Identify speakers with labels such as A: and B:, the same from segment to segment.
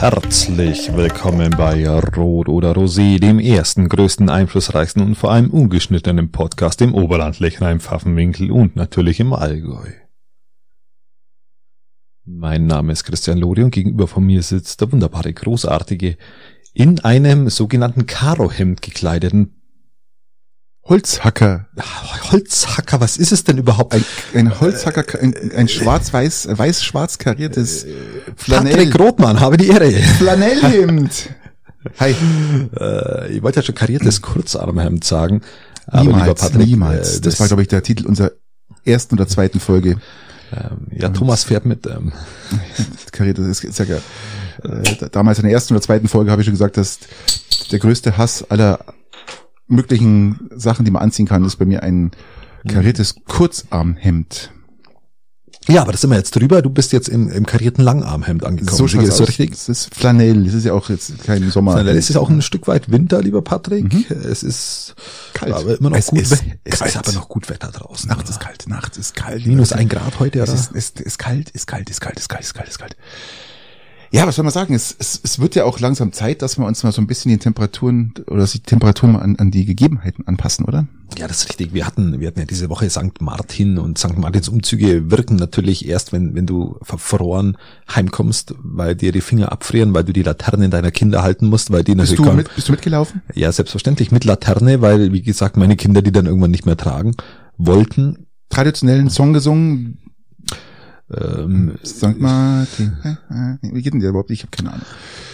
A: Herzlich willkommen bei Rot oder Rosé, dem ersten, größten, einflussreichsten und vor allem ungeschnittenen Podcast im Oberland, Lechheim, Pfaffenwinkel und natürlich im Allgäu. Mein Name ist Christian Lori und gegenüber von mir sitzt der wunderbare, großartige, in einem sogenannten Karohemd gekleideten
B: Holzhacker.
A: Holzhacker, was ist es denn überhaupt?
B: Ein, ein Holzhacker, ein, ein schwarz-weiß, weiß-schwarz kariertes
A: Flanell. Patrick Rothmann, habe die Ehre.
B: Flanellhemd.
A: Hi. Äh, ich wollte ja schon kariertes Kurzarmhemd sagen.
B: Aber niemals, lieber Patrick, niemals. Äh, das, das, war, glaube ich, der Titel unserer ersten oder zweiten Folge.
A: Ähm, ja, Thomas fährt mit. Ähm.
B: Kariertes, ist, ist ja, äh, damals in der ersten oder zweiten Folge habe ich schon gesagt, dass der größte Hass aller möglichen Sachen, die man anziehen kann, ist bei mir ein kariertes Kurzarmhemd.
A: Ja, aber das sind wir jetzt drüber. Du bist jetzt im, im karierten Langarmhemd angekommen.
B: So es so richtig. Es ist Flanell. Es ist ja auch jetzt kein Sommer.
A: Flanell. Es ist auch ein Stück weit Winter, lieber Patrick. Mhm. Es ist kalt. Aber immer noch
B: es
A: gut.
B: Ist
A: es
B: kalt. ist aber noch gut Wetter draußen.
A: Nachts ist kalt. Nachts ist kalt.
B: Minus ein Grad heute,
A: oder? Es ist, ist, ist kalt, ist kalt, ist kalt, ist kalt, ist kalt, ist kalt. Ja, was soll man sagen? Es, es, es wird ja auch langsam Zeit, dass wir uns mal so ein bisschen die Temperaturen oder die Temperaturen mal an, an die Gegebenheiten anpassen, oder? Ja, das ist richtig. Wir hatten, wir hatten ja diese Woche St. Martin und St. Martins Umzüge wirken natürlich erst, wenn, wenn du verfroren heimkommst, weil dir die Finger abfrieren, weil du die Laternen deiner Kinder halten musst, weil die
B: bist natürlich. Du mit, bist du mitgelaufen?
A: Ja, selbstverständlich mit Laterne, weil, wie gesagt, meine Kinder die dann irgendwann nicht mehr tragen wollten.
B: Traditionellen Song gesungen,
A: ähm,
B: St. Martin. Wie geht denn der überhaupt? Ich habe keine Ahnung.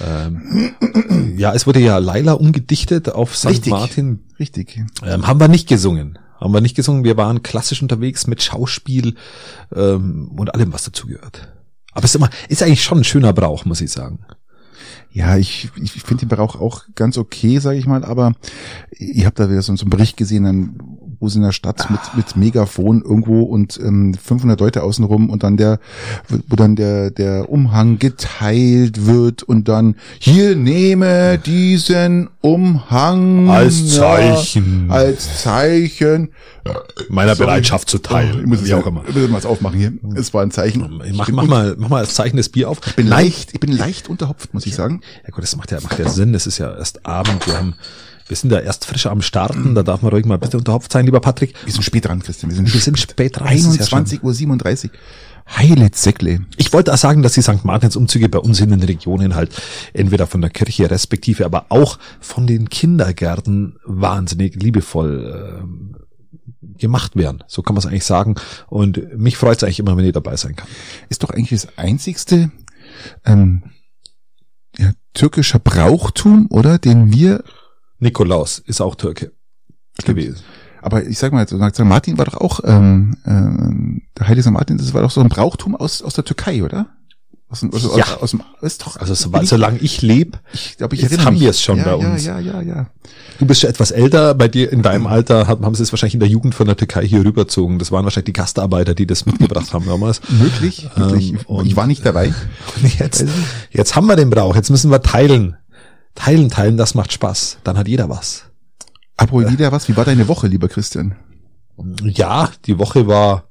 A: Ähm, ja, es wurde ja Laila umgedichtet auf St.
B: Richtig.
A: Martin.
B: Richtig.
A: Ähm, haben wir nicht gesungen. Haben wir nicht gesungen. Wir waren klassisch unterwegs mit Schauspiel ähm, und allem, was dazugehört. Aber es ist immer, ist eigentlich schon ein schöner Brauch, muss ich sagen.
B: Ja, ich, ich finde den Brauch auch ganz okay, sage ich mal, aber ihr habt da wieder so, so einen Bericht gesehen, dann wo sie in der Stadt mit, mit Megafon irgendwo und ähm, 500 Leute außenrum und dann der, wo dann der, der Umhang geteilt wird und dann hier nehme diesen Umhang
A: als Zeichen,
B: ja, als Zeichen
A: meiner Sorry. Bereitschaft zu teilen.
B: ich muss es auch immer. Ich muss mal aufmachen hier. Es war ein Zeichen.
A: Mach, mach mal, mach mal als Zeichen das Bier auf.
B: Ich bin leicht, ich bin leicht unterhopft, muss ich sagen.
A: Ja gut, das macht ja, macht ja Sinn. Es ist ja erst Abend. Wir haben wir sind da erst frisch am Starten, da darf man ruhig mal ein bisschen unterhopft sein, lieber Patrick.
B: Wir sind spät dran, Christian.
A: Wir sind, wir sind spät dran.
B: 21 Uhr 37. Heile Zeckle.
A: Ich wollte auch sagen, dass die St. Martins Umzüge bei uns in den Regionen halt entweder von der Kirche respektive, aber auch von den Kindergärten wahnsinnig liebevoll äh, gemacht werden. So kann man es eigentlich sagen. Und mich freut es eigentlich immer, wenn ich dabei sein kann.
B: Ist doch eigentlich das einzigste ähm, ja, türkischer Brauchtum, oder? Den wir
A: Nikolaus ist auch Türke
B: Stimmt. gewesen. Aber ich sag mal, St. Martin war doch auch, ähm, äh, der Heilige St. Martin, das war doch so ein Brauchtum aus, aus der Türkei, oder?
A: Aus, aus, ja. aus, aus dem, ist doch, also so, solange ich lebe,
B: ich glaube, ich erinnere haben
A: wir es schon
B: ja,
A: bei uns.
B: Ja, ja, ja, ja.
A: Du bist schon etwas älter, bei dir in deinem Alter haben, haben sie es wahrscheinlich in der Jugend von der Türkei hier rüberzogen. Das waren wahrscheinlich die Gastarbeiter, die das mitgebracht haben damals.
B: Möglich, möglich.
A: Ähm, und ich war nicht dabei. Jetzt, jetzt haben wir den Brauch, jetzt müssen wir teilen. Teilen, teilen, das macht Spaß. Dann hat jeder was.
B: Apropos jeder was, wie war deine Woche, lieber Christian?
A: Ja, die Woche war.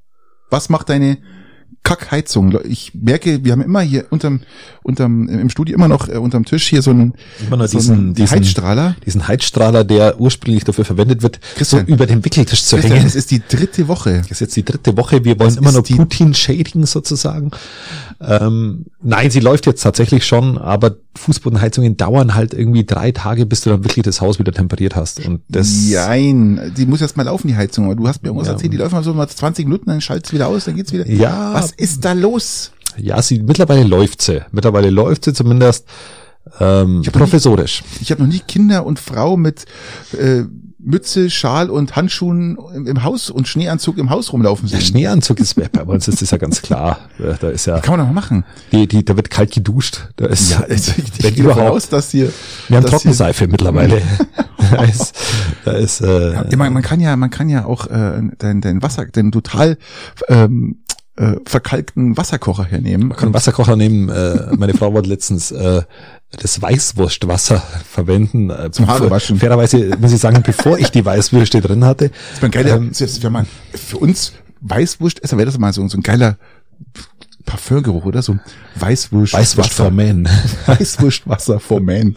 B: Was macht deine Kackheizung. Ich merke, wir haben immer hier unterm, unterm, im Studio immer noch äh, unterm Tisch hier so einen,
A: immer noch so diesen,
B: diesen Heizstrahler.
A: Diesen Heizstrahler, der ursprünglich dafür verwendet wird,
B: Christian,
A: so über den Wickeltisch zu
B: Christian,
A: hängen.
B: Es ist die dritte Woche.
A: Das ist jetzt die dritte Woche. Wir wollen das immer noch Putin schädigen sozusagen. Ähm, nein, sie läuft jetzt tatsächlich schon, aber Fußbodenheizungen dauern halt irgendwie drei Tage, bis du dann wirklich das Haus wieder temperiert hast. Und das.
B: Nein, die muss erst mal laufen, die Heizung. Aber du hast mir irgendwas ja. erzählt, die läuft mal so mal 20 Minuten, dann schaltet wieder aus, dann geht's wieder.
A: Ja.
B: Was ist da los?
A: Ja, sie, mittlerweile läuft sie. Mittlerweile läuft sie zumindest, ähm,
B: ich
A: professorisch.
B: Nie, ich habe noch nie Kinder und Frau mit, äh, Mütze, Schal und Handschuhen im, im, Haus und Schneeanzug im Haus rumlaufen sehen.
A: Ja, Schneeanzug ist bei uns ist das ja ganz klar. Da ist ja.
B: Kann man doch machen.
A: Die, die, da wird kalt geduscht. Da ist,
B: ja, also ich,
A: wenn überhaupt,
B: aus, dass hier.
A: Wir haben Trockenseife mittlerweile. da ist, da ist, äh,
B: ja, man, man kann ja, man kann ja auch äh, dein, dein Wasser, den total ähm, äh, verkalkten Wasserkocher hernehmen.
A: Man kann einen Wasserkocher nehmen. Äh, meine Frau wollte letztens äh, das Weißwurstwasser verwenden. Äh,
B: Zum Haarewaschen.
A: Fairerweise muss ich sagen, bevor ich die Weißwürste drin hatte.
B: Das geiler, ähm, für uns Weißwurst, also wäre das mal so, so ein geiler Parfümgeruch, oder? So
A: Weißwurst. Weißwurst for Men.
B: Weißwurstwasser for Men.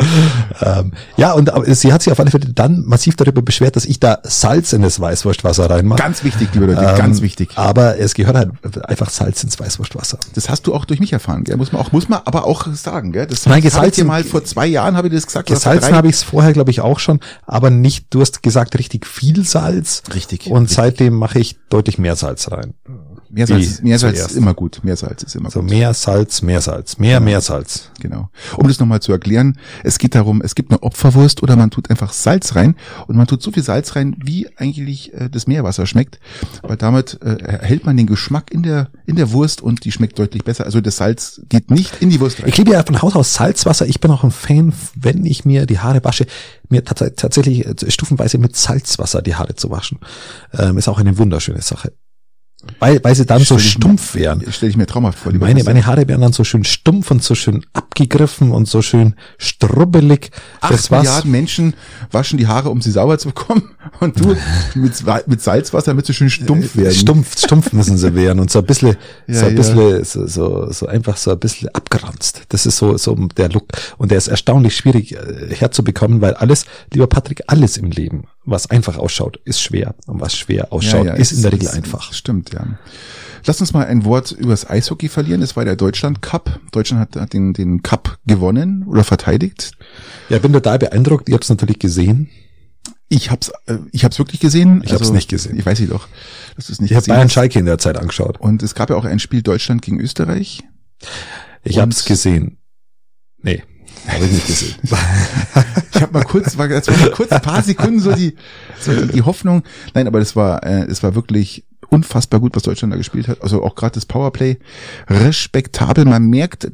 A: ähm, ja, und sie hat sich auf alle Fälle dann massiv darüber beschwert, dass ich da Salz in das Weißwurstwasser reinmache.
B: Ganz wichtig, liebe Leute, ähm, ganz wichtig.
A: Aber es gehört halt einfach Salz ins Weißwurstwasser.
B: Das hast du auch durch mich erfahren, gell? Muss man auch, muss man aber auch sagen, gell?
A: Das Nein,
B: habe ich dir mal vor zwei Jahren habe ich das gesagt.
A: Gesalzen habe ich es vorher, glaube ich, auch schon, aber nicht, du hast gesagt, richtig viel Salz.
B: Richtig.
A: Und richtig. seitdem mache ich deutlich mehr Salz rein.
B: Meersalz, Meersalz ist immer gut. Meersalz ist immer
A: so
B: gut.
A: So mehr Salz, mehr Salz, mehr, genau. mehr Salz.
B: Genau. Um das nochmal zu erklären, es geht darum, es gibt eine Opferwurst oder man tut einfach Salz rein und man tut so viel Salz rein, wie eigentlich äh, das Meerwasser schmeckt, weil damit äh, erhält man den Geschmack in der in der Wurst und die schmeckt deutlich besser. Also das Salz geht nicht in die Wurst rein.
A: Ich liebe ja von Haus aus Salzwasser. Ich bin auch ein Fan, wenn ich mir die Haare wasche, mir tatsächlich äh, stufenweise mit Salzwasser die Haare zu waschen. Ähm, ist auch eine wunderschöne Sache. Weil, weil sie dann stell so stumpf mir, wären.
B: Stelle ich mir traumhaft vor.
A: Meine, meine Haare wären dann so schön stumpf und so schön abgegriffen und so schön strubbelig.
B: Acht Milliarden Menschen waschen die Haare, um sie sauber zu bekommen. Und du mit, mit Salzwasser, damit sie schön stumpf werden.
A: Stumpf, stumpf müssen sie werden und so ein bisschen, ja, so ein bisschen, ja. so, so, so einfach so ein bisschen abgeranzt. Das ist so, so der Look. Und der ist erstaunlich schwierig äh, herzubekommen, weil alles, lieber Patrick, alles im Leben, was einfach ausschaut, ist schwer. Und was schwer ausschaut, ja, ist in der Regel einfach.
B: Stimmt, ja. Lass uns mal ein Wort über das Eishockey verlieren. Es war der Deutschland Cup. Deutschland hat, hat den, den Cup gewonnen oder verteidigt.
A: Ja, bin total beeindruckt. Ihr habt es natürlich gesehen.
B: Ich hab's, äh, ich hab's wirklich gesehen.
A: Ich also, hab's nicht gesehen.
B: Ich weiß nicht doch, dass du es nicht
A: ich gesehen hab Bayern Schalke in der Zeit angeschaut.
B: Und es gab ja auch ein Spiel Deutschland gegen Österreich.
A: Ich und hab's gesehen. Nee. Habe ich nicht gesehen.
B: ich habe mal kurz, war, war mal kurz ein paar Sekunden so die, so die, die Hoffnung. Nein, aber das war, äh, es war wirklich unfassbar gut, was Deutschland da gespielt hat. Also auch gerade das Powerplay respektabel. Man merkt,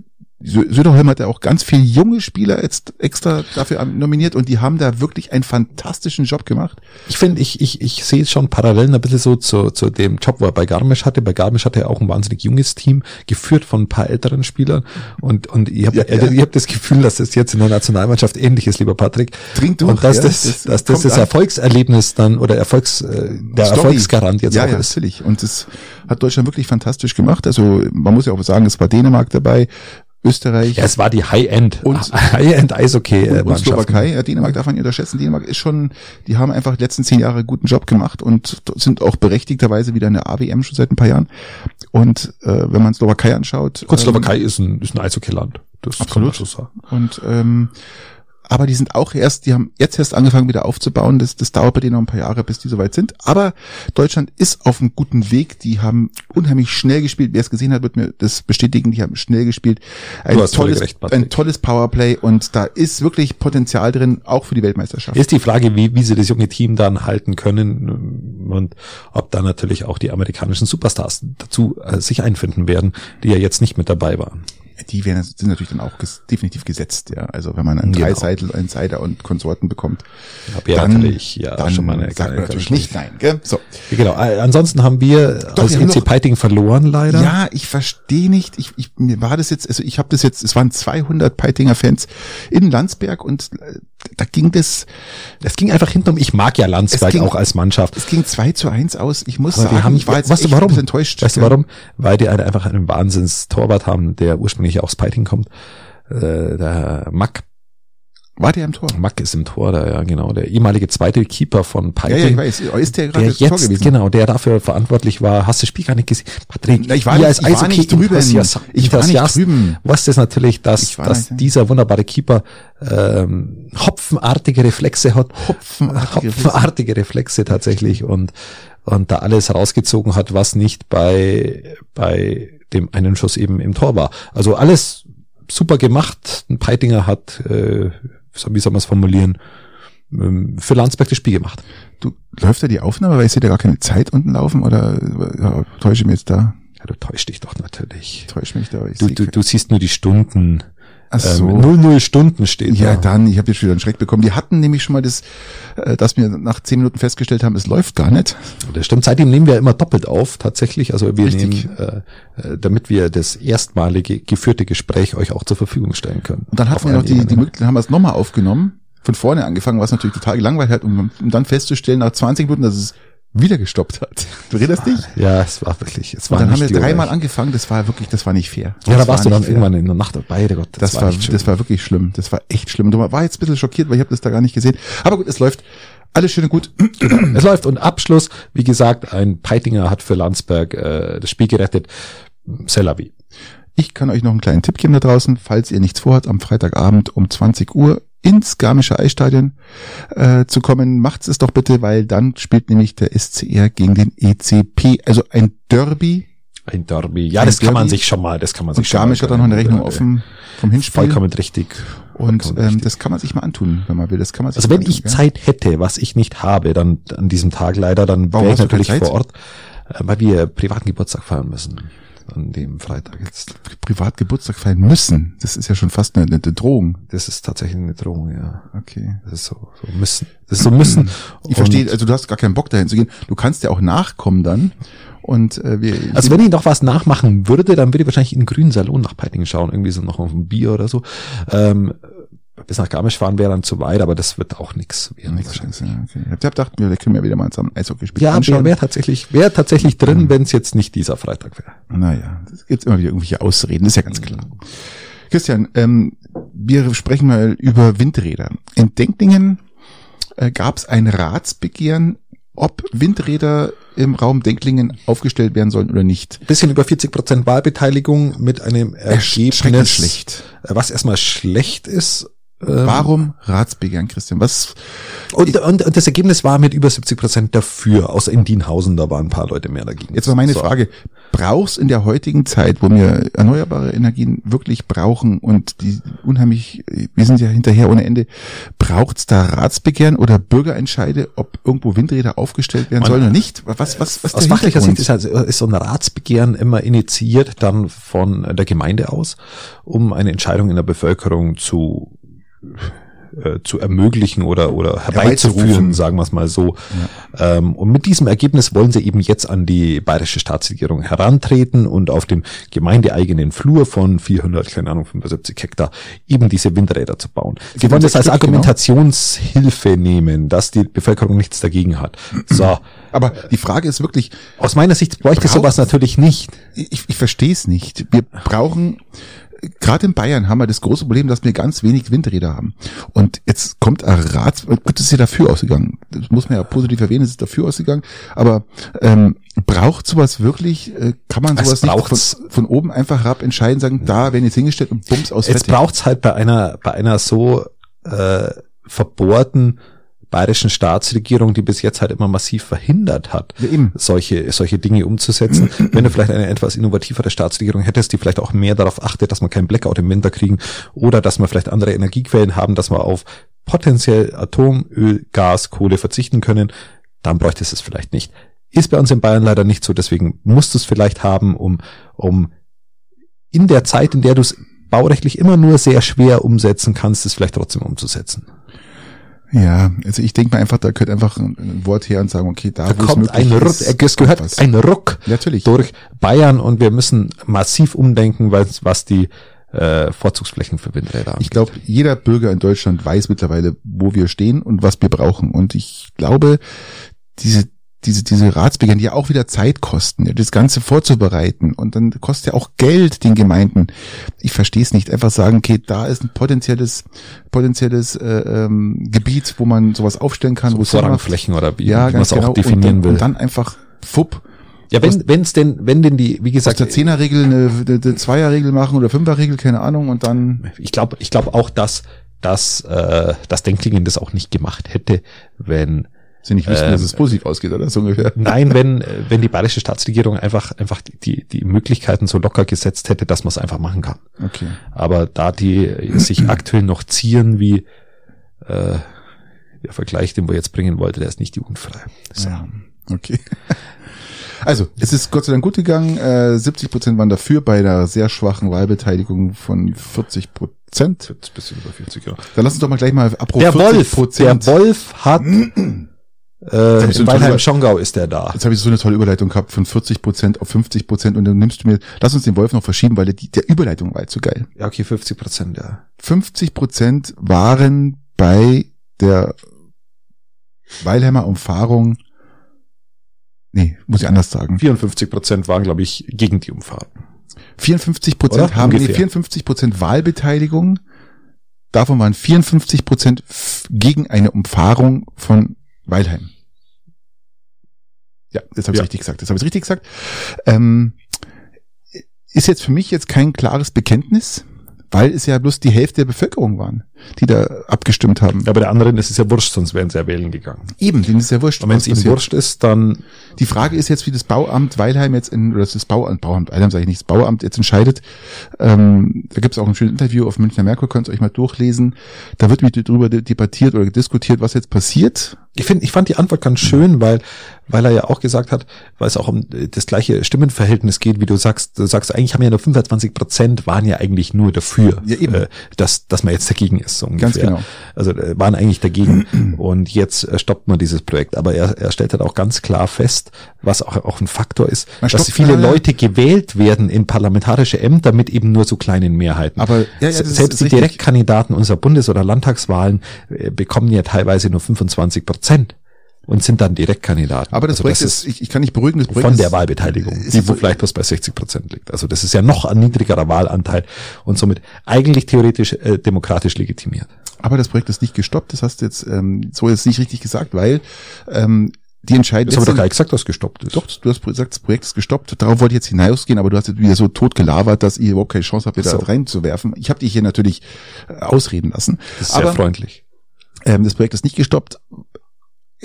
B: Söderholm hat ja auch ganz viele junge Spieler jetzt extra dafür nominiert und die haben da wirklich einen fantastischen Job gemacht.
A: Ich finde, ich, ich, ich sehe schon Parallelen ein bisschen so zu, zu dem Job, wo er bei Garmisch hatte. Bei Garmisch hatte er auch ein wahnsinnig junges Team, geführt von ein paar älteren Spielern. Und, und ich habe ja, ja. ich hab das Gefühl, dass das jetzt in der Nationalmannschaft ähnlich ist, lieber Patrick.
B: Dringt durch,
A: und dass ja, das, das, dass das, das Erfolgserlebnis dann oder Erfolgs, äh, der Story. Erfolgsgarant jetzt
B: ja, auch ja, ist. natürlich. Und das hat Deutschland wirklich fantastisch gemacht. Also man muss ja auch sagen, es war Dänemark dabei, Österreich.
A: Ja, es war die High-End, High-End Eishockey.
B: Und, und Slowakei, ja, Dänemark darf man nicht unterschätzen. Dänemark ist schon, die haben einfach die letzten zehn Jahre guten Job gemacht und sind auch berechtigterweise wieder in der AWM schon seit ein paar Jahren. Und äh, wenn man Slowakei anschaut.
A: Slowakei ähm, ist ein, ist ein Eishockey-Land.
B: Das absolut. kann man so sagen. Und ähm, aber die sind auch erst, die haben jetzt erst angefangen wieder aufzubauen. Das, das dauert bei denen noch ein paar Jahre, bis die soweit sind. Aber Deutschland ist auf einem guten Weg. Die haben unheimlich schnell gespielt. Wer es gesehen hat, wird mir das bestätigen. Die haben schnell gespielt. Ein tolles, recht, ein tolles Powerplay und da ist wirklich Potenzial drin, auch für die Weltmeisterschaft.
A: Ist die Frage, wie, wie sie das junge Team dann halten können und ob da natürlich auch die amerikanischen Superstars dazu äh, sich einfinden werden, die ja jetzt nicht mit dabei waren
B: die werden, sind natürlich dann auch ges definitiv gesetzt, ja. Also wenn man einen genau. Dreiseitel, einen Seider und Konsorten bekommt,
A: ja, dann, natürlich, ja,
B: dann schon mal eine sagt man natürlich nicht nein, gell?
A: So. Genau. Äh, ansonsten haben wir Doch, aus EC Piting verloren leider.
B: Ja, ich verstehe nicht. Ich, ich mir war das jetzt, also ich habe das jetzt, es waren 200 Peitinger Fans in Landsberg und äh, da ging das,
A: es ging einfach hinten um, ich mag ja Landsberg ging, auch als Mannschaft.
B: Es ging 2 zu 1 aus. Ich muss
A: Aber
B: sagen,
A: haben, ich war jetzt weißt du warum? enttäuscht. Weißt du warum? Weil die einfach einen Wahnsinns-Torwart haben, der ursprünglich aus Piting kommt. Äh, der Mack
B: war der im Tor?
A: Mack ist im Tor, da, ja, genau. Der ehemalige zweite Keeper von
B: Piping. Ja, ja, ich weiß. Ist der gerade
A: der jetzt, Tor gewesen? Genau, der dafür verantwortlich war. Hast du das Spiel gar nicht gesehen?
B: Patrick, Na, ich war nicht, als ich war nicht drüben.
A: Ich war nicht drüben. Was ist natürlich, dass, dass nicht, dieser wunderbare Keeper ähm, hopfenartige Reflexe hat.
B: Hopfenartige,
A: hopfenartige Reflexe tatsächlich und und da alles rausgezogen hat, was nicht bei bei dem einen Schuss eben im Tor war. Also alles super gemacht. Ein Peitinger hat äh, wie soll man es formulieren, ähm, für Landsberg das Spiel gemacht.
B: Du läuft da die Aufnahme, weil ich sehe da gar keine Zeit unten laufen oder ja, täusche ich mich jetzt da?
A: Ja, du täuschst dich doch natürlich.
B: Täusch mich da.
A: Ich du, du, du siehst nur die Stunden.
B: Ach so.
A: Ähm, 00 Stunden steht
B: Ja, da. dann, ich habe jetzt wieder einen Schreck bekommen. Die hatten nämlich schon mal das, äh, dass wir nach zehn Minuten festgestellt haben, es läuft gar nicht.
A: Das stimmt. Seitdem nehmen wir immer doppelt auf, tatsächlich. Also wir Richtig. nehmen, äh, äh, damit wir das erstmalige geführte Gespräch euch auch zur Verfügung stellen können.
B: Und dann hatten wir noch die, die Möglichkeit, haben wir es nochmal aufgenommen, von vorne angefangen, was natürlich total gelangweilt hat, um, um dann festzustellen, nach 20 Minuten, dass es wieder gestoppt hat. Du redest dich?
A: Ja, es war wirklich, es
B: war Und dann haben wir dreimal angefangen, das war wirklich, das war nicht fair.
A: Ja, da warst du dann fair. irgendwann in der Nacht dabei,
B: Gott. Das, das war, war das war wirklich schlimm. Das war echt schlimm. Du war jetzt ein bisschen schockiert, weil ich habe das da gar nicht gesehen. Aber gut, es läuft. Alles schön und gut.
A: Genau. Es läuft. Und Abschluss, wie gesagt, ein Peitinger hat für Landsberg äh, das Spiel gerettet. Selavi.
B: Ich kann euch noch einen kleinen Tipp geben da draußen, falls ihr nichts vorhat, am Freitagabend um 20 Uhr ins Garmische Eisstadion äh, zu kommen, macht's es doch bitte, weil dann spielt nämlich der SCR gegen den ECP, also ein Derby.
A: Ein Derby, ja, ein das Derby. kann man sich schon mal, das kann man sich
B: Und schon Garmisch mal. hat dann noch eine Rechnung offen vom Hinspiel.
A: Vollkommen richtig.
B: Und ähm, richtig. das kann man sich mal antun, wenn man will. Das kann man sich
A: also wenn antun, ich ja? Zeit hätte, was ich nicht habe, dann an diesem Tag leider, dann wäre ich natürlich vor Ort, äh, weil wir privaten Geburtstag feiern müssen an dem Freitag jetzt.
B: Privatgeburtstag feiern müssen. Das ist ja schon fast eine, eine Drohung.
A: Das ist tatsächlich eine Drohung, ja.
B: Okay.
A: Das ist so, so müssen. Das ist so müssen.
B: Ich verstehe, also du hast gar keinen Bock dahin zu gehen. Du kannst ja auch nachkommen dann. Und äh, wir,
A: also wenn ich noch was nachmachen würde, dann würde ich wahrscheinlich in den grünen Salon nach Peitingen schauen, irgendwie so noch auf ein Bier oder so. Ähm, bis nach Garmisch fahren wäre dann zu weit, aber das wird auch nichts
B: werden. Nix wahrscheinlich. Ja, okay. Ich habe gedacht, wir können ja wieder mal zusammen Eishockey spielen.
A: Ja, wäre wär tatsächlich, wäre tatsächlich drin, mhm. wenn es jetzt nicht dieser Freitag wäre.
B: Naja, es gibt immer wieder irgendwelche Ausreden, ist ja ganz klar. Mhm. Christian, ähm, wir sprechen mal über Windräder. In Denklingen äh, gab es ein Ratsbegehren, ob Windräder im Raum Denklingen aufgestellt werden sollen oder nicht.
A: Bisschen über 40 Prozent Wahlbeteiligung mit einem Ergebnis,
B: schlecht.
A: Äh, was erstmal schlecht ist,
B: Warum Ratsbegehren, Christian? Was?
A: Und, und, und das Ergebnis war mit über 70 Prozent dafür, außer in Dienhausen, da waren ein paar Leute mehr dagegen.
B: Jetzt war meine so. Frage, brauchst in der heutigen Zeit, wo wir erneuerbare Energien wirklich brauchen und die unheimlich, wir sind ja hinterher ohne Ende, braucht's da Ratsbegehren oder Bürgerentscheide, ob irgendwo Windräder aufgestellt werden sollen oder nicht?
A: Was, was, was Aus fachlicher Sicht ist, also, ist so ein Ratsbegehren immer initiiert dann von der Gemeinde aus, um eine Entscheidung in der Bevölkerung zu äh, zu ermöglichen oder oder herbeizuführen, sagen wir es mal so. Ja. Ähm, und mit diesem Ergebnis wollen sie eben jetzt an die bayerische Staatsregierung herantreten und auf dem gemeindeeigenen Flur von 400, keine Ahnung, 75 Hektar eben diese Windräder zu bauen. Sie wollen das als genau. Argumentationshilfe nehmen, dass die Bevölkerung nichts dagegen hat.
B: So. Aber die Frage ist wirklich.
A: Aus meiner Sicht bräuchte sowas natürlich nicht.
B: Ich, ich verstehe es nicht. Wir brauchen gerade in Bayern haben wir das große Problem, dass wir ganz wenig Windräder haben. Und jetzt kommt ein Rat, gut, das ist ja dafür ausgegangen. Das muss man ja positiv erwähnen, es ist dafür ausgegangen. Aber ähm, braucht sowas wirklich, äh, kann man sowas nicht von, von, oben einfach herab entscheiden, sagen, da werden jetzt hingestellt und bums aus
A: Jetzt braucht's halt bei einer, bei einer so äh, verbohrten bayerischen Staatsregierung, die bis jetzt halt immer massiv verhindert hat, ja, solche, solche Dinge umzusetzen. Wenn du vielleicht eine etwas innovativere Staatsregierung hättest, die vielleicht auch mehr darauf achtet, dass man keinen Blackout im Winter kriegen oder dass man vielleicht andere Energiequellen haben, dass man auf potenziell Atom, Öl, Gas, Kohle verzichten können, dann bräuchte es es vielleicht nicht. Ist bei uns in Bayern leider nicht so, deswegen musst du es vielleicht haben, um, um in der Zeit, in der du es baurechtlich immer nur sehr schwer umsetzen kannst, es vielleicht trotzdem umzusetzen.
B: Ja, also ich denke mir einfach, da gehört einfach ein Wort her und sagen, okay, da,
A: da kommt ein Ruck, ist, es gehört was. ein Ruck
B: Natürlich.
A: durch Bayern und wir müssen massiv umdenken, was, was die äh, Vorzugsflächen für Windräder
B: angeht. Ich glaube, jeder Bürger in Deutschland weiß mittlerweile, wo wir stehen und was wir brauchen. Und ich glaube, diese diese, diese Ratsbegehren, die ja auch wieder Zeit kosten, das Ganze vorzubereiten und dann kostet ja auch Geld den Gemeinden. Ich verstehe es nicht. Einfach sagen, okay, da ist ein potenzielles, potenzielles äh, ähm, Gebiet, wo man sowas aufstellen kann, so wo
A: Vorrangflächen oder
B: wie, ja, man es genau. auch definieren und, will. Und dann einfach fupp.
A: Ja, wenn wenn es denn, wenn denn die, wie gesagt,
B: aus der Zehnerregel eine, eine, eine Zweierregel machen oder Fünferregel, keine Ahnung, und dann.
A: Ich glaube, ich glaube auch, dass dass äh, das Denklingen das auch nicht gemacht hätte, wenn
B: Sie nicht wissen, ähm, dass es positiv ausgeht oder so ungefähr.
A: Nein, wenn, wenn die bayerische Staatsregierung einfach, einfach die, die Möglichkeiten so locker gesetzt hätte, dass man es einfach machen kann.
B: Okay.
A: Aber da die sich aktuell noch ziehen wie, äh, der Vergleich, den wir jetzt bringen wollte, der ist nicht jugendfrei.
B: So. Ja, okay. Also, es ist Gott sei Dank gut gegangen. Äh, 70 Prozent waren dafür bei einer sehr schwachen Wahlbeteiligung von 40 Prozent.
A: Bisschen über 40, ja.
B: Dann lass uns doch mal gleich mal
A: apropos der Wolf, Der Wolf hat Äh, in Weilheim-Schongau ist der da.
B: Jetzt habe ich so eine tolle Überleitung gehabt von 40 Prozent auf 50 Prozent und dann nimmst du mir, lass uns den Wolf noch verschieben, weil der, der Überleitung war jetzt so geil.
A: Ja, okay, 50 Prozent, ja.
B: 50 Prozent waren bei der Weilheimer Umfahrung nee, muss ich anders sagen.
A: 54 Prozent waren, glaube ich, gegen die Umfahrung.
B: 54 Prozent haben, nee, 54 Prozent Wahlbeteiligung. Davon waren 54 Prozent gegen eine Umfahrung von Weilheim. Ja, das habe ich ja. richtig gesagt. Das habe ich richtig gesagt. Ähm, ist jetzt für mich jetzt kein klares Bekenntnis weil es ja bloß die Hälfte der Bevölkerung waren, die da abgestimmt haben.
A: Ja, bei der anderen ist es ja wurscht, sonst wären sie ja wählen gegangen.
B: Eben, denen ist ja wurscht.
A: Und wenn es ihnen wurscht ist, dann...
B: Die Frage ist jetzt, wie das Bauamt Weilheim jetzt in, oder das Bauamt, Bauamt Weilheim sage ich nicht, das Bauamt jetzt entscheidet. Ähm, da gibt es auch ein schönes Interview auf Münchner Merkur, könnt ihr euch mal durchlesen. Da wird mit darüber debattiert oder diskutiert, was jetzt passiert
A: ich finde, ich fand die Antwort ganz schön, weil, weil er ja auch gesagt hat, weil es auch um das gleiche Stimmenverhältnis geht, wie du sagst. Du sagst, eigentlich haben ja nur 25 Prozent waren ja eigentlich nur dafür, ja, eben. Äh, dass, dass man jetzt dagegen ist, so ungefähr. Ganz genau. Also äh, waren eigentlich dagegen und jetzt äh, stoppt man dieses Projekt. Aber er, er stellt halt auch ganz klar fest, was auch, auch ein Faktor ist, man dass viele Leute gewählt werden in parlamentarische Ämter mit eben nur so kleinen Mehrheiten.
B: Aber ja, ja,
A: selbst die Direktkandidaten unserer Bundes- oder Landtagswahlen äh, bekommen ja teilweise nur 25 Prozent Prozent und sind dann Direktkandidaten.
B: Aber das also Projekt das ist, ich, ich kann nicht beruhigen, das Projekt
A: von der Wahlbeteiligung, die wo vielleicht bloß bei 60 Prozent liegt. Also das ist ja noch ein niedrigerer Wahlanteil und somit eigentlich theoretisch äh, demokratisch legitimiert.
B: Aber das Projekt ist nicht gestoppt, das hast du jetzt ähm, so jetzt nicht richtig gesagt, weil ähm, die Entscheidung.
A: Das haben wir doch gar nicht gesagt, dass gestoppt ist.
B: Doch, du hast gesagt, das Projekt ist gestoppt. Darauf wollte ich jetzt hinausgehen, aber du hast jetzt wieder so tot gelabert, dass ihr überhaupt keine Chance habt, wieder so. reinzuwerfen. Ich habe dich hier natürlich äh, ausreden lassen.
A: Das ist aber, sehr freundlich.
B: Ähm, das Projekt ist nicht gestoppt,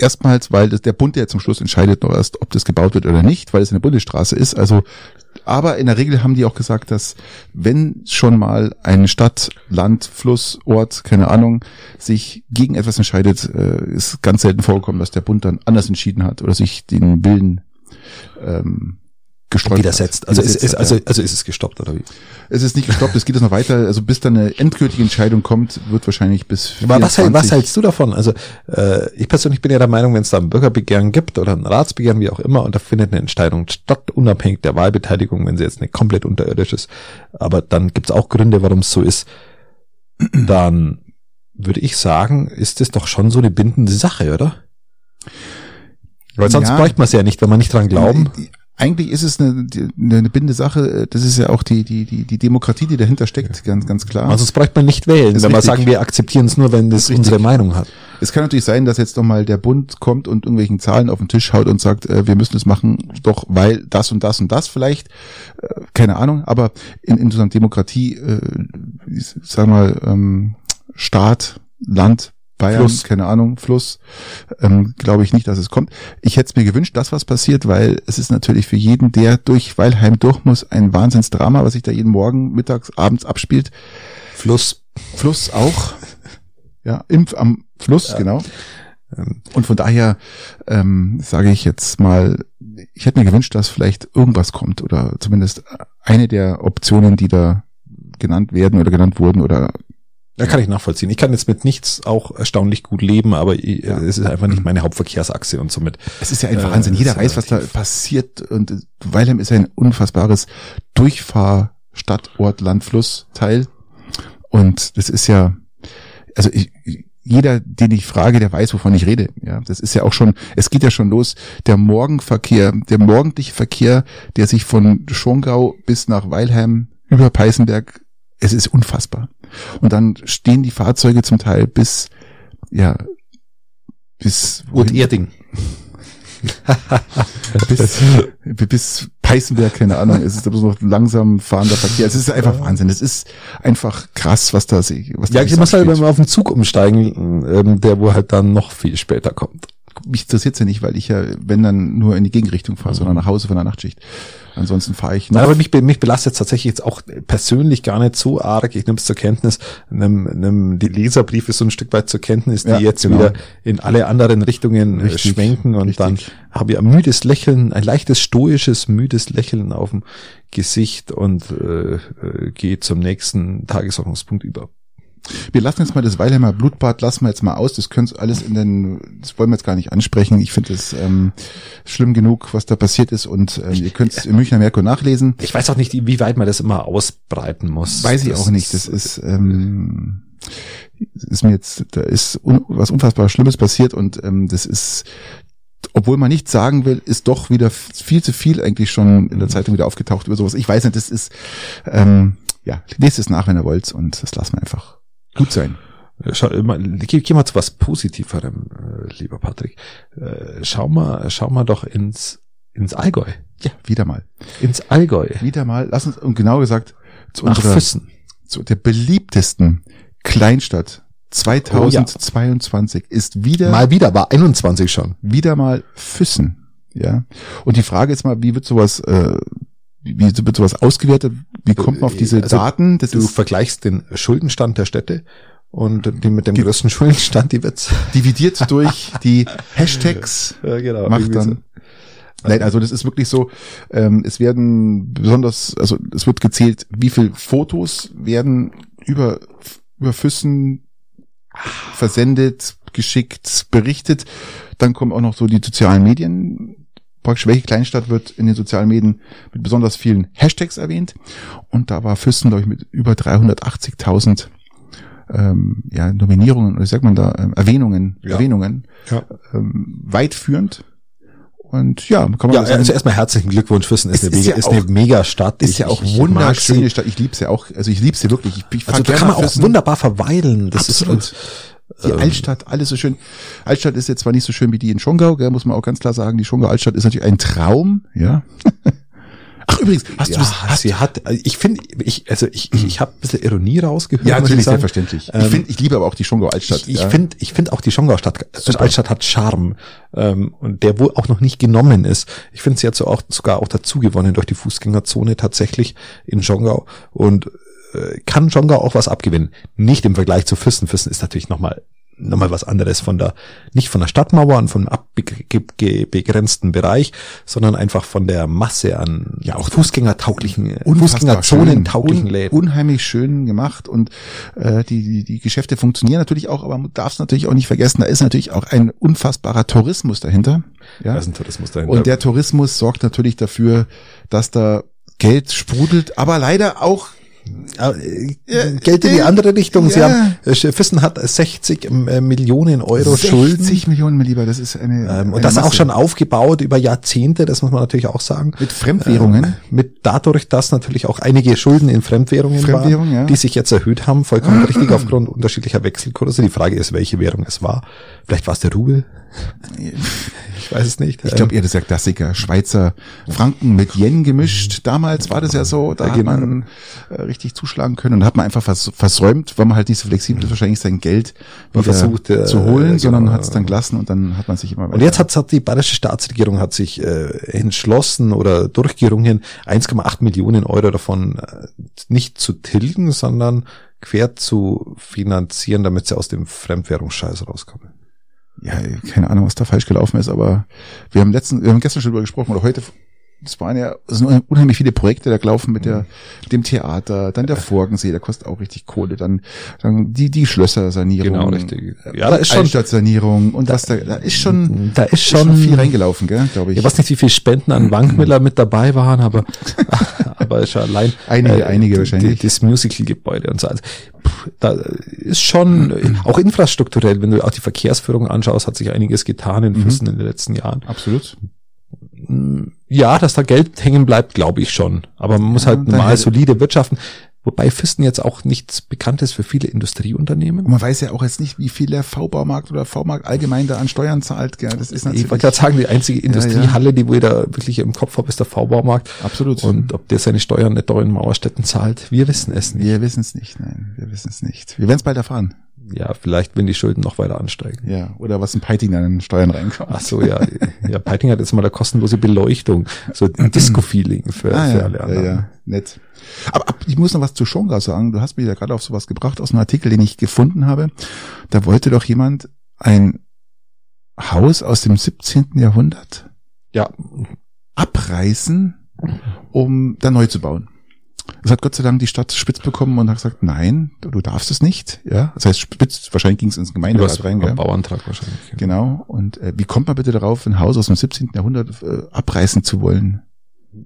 B: erstmals, weil das, der Bund ja zum Schluss entscheidet noch erst, ob das gebaut wird oder nicht, weil es eine Bundesstraße ist. Also, aber in der Regel haben die auch gesagt, dass wenn schon mal eine Stadt, Land, Fluss, Ort, keine Ahnung, sich gegen etwas entscheidet, äh, ist ganz selten vorgekommen, dass der Bund dann anders entschieden hat oder sich den Willen ähm,
A: widersetzt. Also, ist, ist, also, also ist es gestoppt oder wie?
B: Es ist nicht gestoppt, es geht jetzt noch weiter. Also bis dann eine endgültige Entscheidung kommt, wird wahrscheinlich bis.
A: Aber was, was hältst du davon? Also äh, ich persönlich bin ja der Meinung, wenn es da ein Bürgerbegehren gibt oder ein Ratsbegehren, wie auch immer, und da findet eine Entscheidung statt, unabhängig der Wahlbeteiligung, wenn sie jetzt nicht komplett unterirdisch ist, aber dann gibt es auch Gründe, warum es so ist, dann würde ich sagen, ist es doch schon so eine bindende Sache, oder? Weil sonst ja, bräuchte man es ja nicht, wenn man nicht dran glauben
B: eigentlich ist es eine, eine binde Sache. Das ist ja auch die, die, die, die Demokratie, die dahinter steckt, ja. ganz, ganz klar.
A: Also das braucht man nicht wählen, wenn wir sagen, wir akzeptieren es nur, wenn das, das unsere Meinung hat.
B: Es kann natürlich sein, dass jetzt nochmal der Bund kommt und irgendwelchen Zahlen auf den Tisch haut und sagt, äh, wir müssen es machen, doch weil das und das und das vielleicht, äh, keine Ahnung, aber in, in so einer Demokratie, äh, ich sag mal, ähm, Staat, Land, Bayern, Fluss. keine Ahnung, Fluss, ähm, glaube ich nicht, dass es kommt. Ich hätte es mir gewünscht, dass was passiert, weil es ist natürlich für jeden, der durch Weilheim durch muss, ein Wahnsinnsdrama, was sich da jeden Morgen, mittags, abends abspielt.
A: Fluss.
B: Fluss auch. Ja, im, am Fluss, ja. genau. Ähm, und von daher ähm, sage ich jetzt mal, ich hätte mir gewünscht, dass vielleicht irgendwas kommt oder zumindest eine der Optionen, die da genannt werden oder genannt wurden oder
A: ja, kann ich nachvollziehen. Ich kann jetzt mit nichts auch erstaunlich gut leben, aber ja. es ist einfach nicht meine Hauptverkehrsachse und somit.
B: Es ist ja einfach äh, Wahnsinn. Jeder weiß, was da passiert und Weilheim ist ja ein unfassbares Durchfahr Stadtort, Land, Fluss Teil und das ist ja, also ich, jeder, den ich frage, der weiß, wovon ich rede. Ja, das ist ja auch schon, es geht ja schon los. Der Morgenverkehr, der morgendliche Verkehr, der sich von Schongau bis nach Weilheim über Peißenberg, es ist unfassbar. Und dann stehen die Fahrzeuge zum Teil bis, ja, bis
A: Und Erding.
B: bis, bis Peißenberg, keine Ahnung, es ist aber so noch langsam fahrender Verkehr. Es ist einfach Wahnsinn. Es ist einfach krass, was da, was
A: da Ja, ich muss halt mal auf den Zug umsteigen, ähm, der wo halt dann noch viel später kommt
B: mich interessiert ja nicht, weil ich ja, wenn dann nur in die Gegenrichtung fahre, mhm. sondern nach Hause von der Nachtschicht. Ansonsten fahre ich.
A: Nein, aber mich, mich belastet tatsächlich jetzt auch persönlich gar nicht so arg. Ich nehme es zur Kenntnis. Nimm, nimm die Leserbriefe so ein Stück weit zur Kenntnis, die ja, jetzt genau. wieder in alle anderen Richtungen äh, richtig, schwenken und richtig. dann habe ich ein müdes Lächeln, ein leichtes stoisches, müdes Lächeln auf dem Gesicht und äh, äh, gehe zum nächsten Tagesordnungspunkt über.
B: Wir lassen jetzt mal das Weilheimer Blutbad, lassen wir jetzt mal aus. Das können alles in den, das wollen wir jetzt gar nicht ansprechen. Ich finde es ähm, schlimm genug, was da passiert ist und ähm, ihr könnt es im Münchner Merkur nachlesen.
A: Ich weiß auch nicht, wie weit man das immer ausbreiten muss.
B: Weiß ich das auch nicht. Das ist, ähm, ist mir jetzt, da ist un, was unfassbar Schlimmes passiert und ähm, das ist obwohl man nichts sagen will, ist doch wieder viel zu viel eigentlich schon in der Zeitung wieder aufgetaucht über sowas. Ich weiß nicht, das ist, ähm, ja, lest es nach, wenn ihr wollt und das lassen wir einfach gut sein.
A: Schau, geh, geh mal zu was Positiverem, äh, lieber Patrick. Äh, schau mal, schau mal doch ins, ins Allgäu.
B: Ja, wieder mal.
A: Ins Allgäu.
B: Wieder mal, lass uns, und genau gesagt,
A: zu Nach unserer, Füssen.
B: zu der beliebtesten Kleinstadt 2022 oh, ja. ist wieder.
A: Mal wieder, war 21 schon.
B: Wieder mal Füssen. Ja. Und die Frage ist mal, wie wird sowas, äh, wie wird sowas ausgewertet? Wie kommt man auf diese also, Daten?
A: Das du vergleichst den Schuldenstand der Städte und die mit dem größten Schuldenstand, die wird's.
B: Dividiert durch die Hashtags.
A: ja, genau.
B: Macht dann. Nein, also das ist wirklich so, ähm, es werden besonders, also es wird gezählt, wie viel Fotos werden über, über Füssen versendet, geschickt, berichtet. Dann kommen auch noch so die sozialen Medien. Praktisch welche Kleinstadt wird in den sozialen Medien mit besonders vielen Hashtags erwähnt. Und da war Füssen, glaube ich, mit über 380.000 ähm, ja, Nominierungen, oder sagt man da, ähm, Erwähnungen, ja. Erwähnungen, ja. Ähm, weit führend. Und ja,
A: kann man ja, sagen, also erstmal herzlichen Glückwunsch Füssen ist, ist, eine, ist, ja ist auch, eine mega Stadt.
B: Ist ja auch ich, wunderschöne Stadt. Ich liebe sie auch. Also ich liebe sie wirklich. Ich, ich
A: also da kann man auch wunderbar verweilen.
B: Das Absolut. ist die ähm, Altstadt, alles so schön. Altstadt ist jetzt zwar nicht so schön wie die in Schongau, gell, muss man auch ganz klar sagen. Die Schongau Altstadt ist natürlich ein Traum, ja.
A: Ach übrigens, hast ja, du das? Hast sie hat, ich finde, ich also ich ich, ich habe ein bisschen Ironie rausgehört.
B: Ja, natürlich selbstverständlich. Ähm, ich finde, ich liebe aber auch die Schongau Altstadt.
A: Ich, ich ja. finde, ich finde auch die Schongau Stadt äh, Altstadt hat Charme ähm, und der wohl auch noch nicht genommen ist. Ich finde, sie hat so auch sogar auch dazu gewonnen durch die Fußgängerzone tatsächlich in Schongau und äh, kann Schongau auch was abgewinnen. Nicht im Vergleich zu Füssen. Füssen ist natürlich nochmal nochmal was anderes von der, nicht von der Stadtmauer und vom abbegrenzten Bereich, sondern einfach von der Masse an
B: ja auch fußgängertauglichen,
A: Fußgängerzonen-tauglichen Läden.
B: Unheimlich schön gemacht und äh, die, die, die Geschäfte funktionieren natürlich auch, aber man darf es natürlich auch nicht vergessen, da ist natürlich auch ein unfassbarer Tourismus dahinter. Ja? Da ist ein Tourismus dahinter. Und der Tourismus sorgt natürlich dafür, dass da Geld sprudelt, aber leider auch
A: Geld in die andere Richtung. Sie haben, äh, Füssen hat 60 äh, Millionen Euro 60 Schulden. 60
B: Millionen, mein Lieber, das ist eine,
A: ähm, eine Und das Masse. auch schon aufgebaut über Jahrzehnte, das muss man natürlich auch sagen.
B: Mit Fremdwährungen? Ähm,
A: mit dadurch, dass natürlich auch einige Schulden in Fremdwährungen
B: Fremdwährung,
A: waren,
B: ja.
A: die sich jetzt erhöht haben, vollkommen richtig aufgrund unterschiedlicher Wechselkurse. Die Frage ist, welche Währung es war. Vielleicht war es der Rubel.
B: Ich weiß es nicht. Ich glaube eher, das ist ja Klassiker. Schweizer Franken mit Yen gemischt. Damals war das ja so, da hat man äh, richtig zuschlagen können und da hat man einfach vers versäumt, weil man halt nicht so flexibel ist, wahrscheinlich sein Geld wieder versucht äh, zu holen, äh, sondern genau. hat es dann gelassen und dann hat man sich immer
A: weiter. Und jetzt hat, hat die bayerische Staatsregierung hat sich äh, entschlossen oder durchgerungen, 1,8 Millionen Euro davon äh, nicht zu tilgen, sondern quer zu finanzieren, damit sie aus dem Fremdwährungsscheiß rauskommen
B: ja, keine Ahnung, was da falsch gelaufen ist, aber wir haben letzten, wir haben gestern schon drüber gesprochen oder heute das waren ja es sind unheimlich viele Projekte da gelaufen mit der dem Theater, dann der Forgensee, der kostet auch richtig Kohle, dann, dann die die Schlössersanierung,
A: genau richtig.
B: Ja, da ist schon Stadtsanierung und da, was da da ist schon
A: da ist schon, ist schon
B: viel reingelaufen, gell, glaube ich.
A: Ich weiß nicht, wie viel Spenden an Wankmiller mit dabei waren, aber aber ist schon allein
B: einige äh, einige wahrscheinlich
A: das Musical Gebäude und so also da ist schon auch infrastrukturell, wenn du auch die Verkehrsführung anschaust, hat sich einiges getan in mhm. Füssen mhm. in den letzten Jahren.
B: Absolut
A: ja, dass da Geld hängen bleibt, glaube ich schon. Aber man muss ja, halt normal solide wirtschaften. Wobei Füsten jetzt auch nichts bekannt ist für viele Industrieunternehmen.
B: Und man weiß ja auch jetzt nicht, wie viel der V-Baumarkt oder V-Markt allgemein da an Steuern zahlt. Gell? Das ist
A: natürlich. Ich wollte gerade sagen, die einzige Industriehalle, ja, ja. die wo ich da wirklich im Kopf habe, ist der V-Baumarkt.
B: Absolut.
A: Und ob der seine Steuern nicht da in Mauerstädten zahlt, wir wissen es nicht.
B: Wir wissen es nicht, nein, wir wissen es nicht. Wir werden es bald erfahren
A: ja, vielleicht, wenn die Schulden noch weiter ansteigen.
B: Ja, oder was in Peiting an den Steuern reinkommt.
A: Ach so, ja. ja, Peiting hat jetzt mal eine kostenlose Beleuchtung. So ein Disco-Feeling für, ah, für alle
B: anderen. Ja, ja, nett. Aber, aber ich muss noch was zu Schonga sagen. Du hast mich ja gerade auf sowas gebracht aus einem Artikel, den ich gefunden habe. Da wollte doch jemand ein Haus aus dem 17. Jahrhundert
A: ja.
B: abreißen, um da neu zu bauen. Das hat Gott sei Dank die Stadt spitz bekommen und hat gesagt, nein, du darfst es nicht. Ja, das heißt spitz, wahrscheinlich ging es ins Gemeinderat rein.
A: Gell? Bauantrag wahrscheinlich.
B: Genau. Und äh, wie kommt man bitte darauf, ein Haus aus dem 17. Jahrhundert äh, abreißen zu wollen?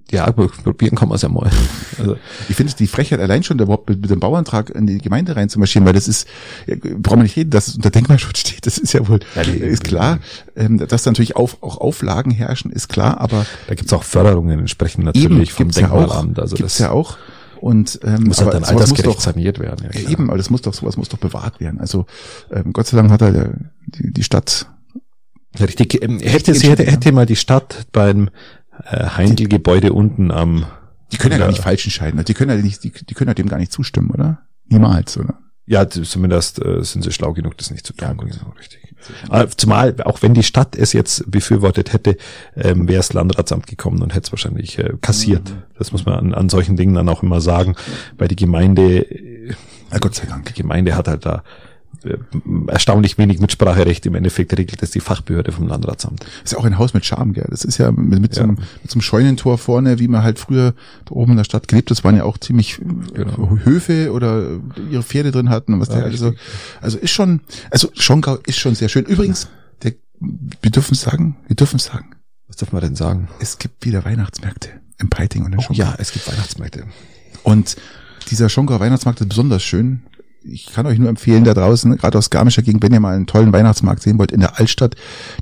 A: Ja, probieren kann man es ja mal. Also. Ich finde es die Frechheit allein schon, überhaupt mit, mit dem Bauantrag in die Gemeinde reinzumarschieren, weil das ist, ja, brauchen wir nicht reden, dass es unter Denkmalschutz steht, das ist ja wohl, ja, die, ist klar, ähm, dass da natürlich auf, auch Auflagen herrschen, ist klar, aber.
B: Da gibt's auch Förderungen entsprechend natürlich
A: vom Denkmalamt. Also
B: gibt's das ja auch. Und
A: ähm, muss halt dann altersgerecht doch, saniert werden.
B: Ja, eben, aber das muss doch sowas muss doch bewahrt werden. Also ähm, Gott sei Dank hat er der, die, die Stadt
A: Richtig. Ähm, hätte, sie hätte, hätte mal die Stadt beim äh, Heindl-Gebäude unten am.
B: Die können ja gar nicht falsch entscheiden. Die können ja nicht, die, die können ja dem gar nicht zustimmen, oder? Niemals, oder?
A: Ja, zumindest äh, sind sie schlau genug, das nicht zu tun. Ja, genau, richtig. Aber zumal, auch wenn die Stadt es jetzt befürwortet hätte, ähm, wäre es Landratsamt gekommen und hätte es wahrscheinlich äh, kassiert. Mhm. Das muss man an, an solchen Dingen dann auch immer sagen, weil die Gemeinde, äh, ja, Gott sei Dank, die Gemeinde hat halt da äh, erstaunlich wenig Mitspracherecht. Im Endeffekt regelt das die Fachbehörde vom Landratsamt.
B: ist ja auch ein Haus mit Charme, gell? Das ist ja mit, mit, ja. So, einem, mit so einem Scheunentor vorne, wie man halt früher da oben in der Stadt gelebt Das waren ja auch ziemlich genau. Höfe oder ihre Pferde drin hatten und was ja, der also, also ist schon, also Schongau ist schon sehr schön. Übrigens, der, wir dürfen sagen, wir dürfen sagen.
A: Was dürfen wir denn sagen?
B: Es gibt wieder Weihnachtsmärkte im Peiting und in
A: Schongau. Oh, ja, es gibt Weihnachtsmärkte.
B: Und dieser Schongau Weihnachtsmarkt ist besonders schön, ich kann euch nur empfehlen, da draußen, gerade aus Garmischer Gegend, wenn ihr mal einen tollen Weihnachtsmarkt sehen wollt in der Altstadt,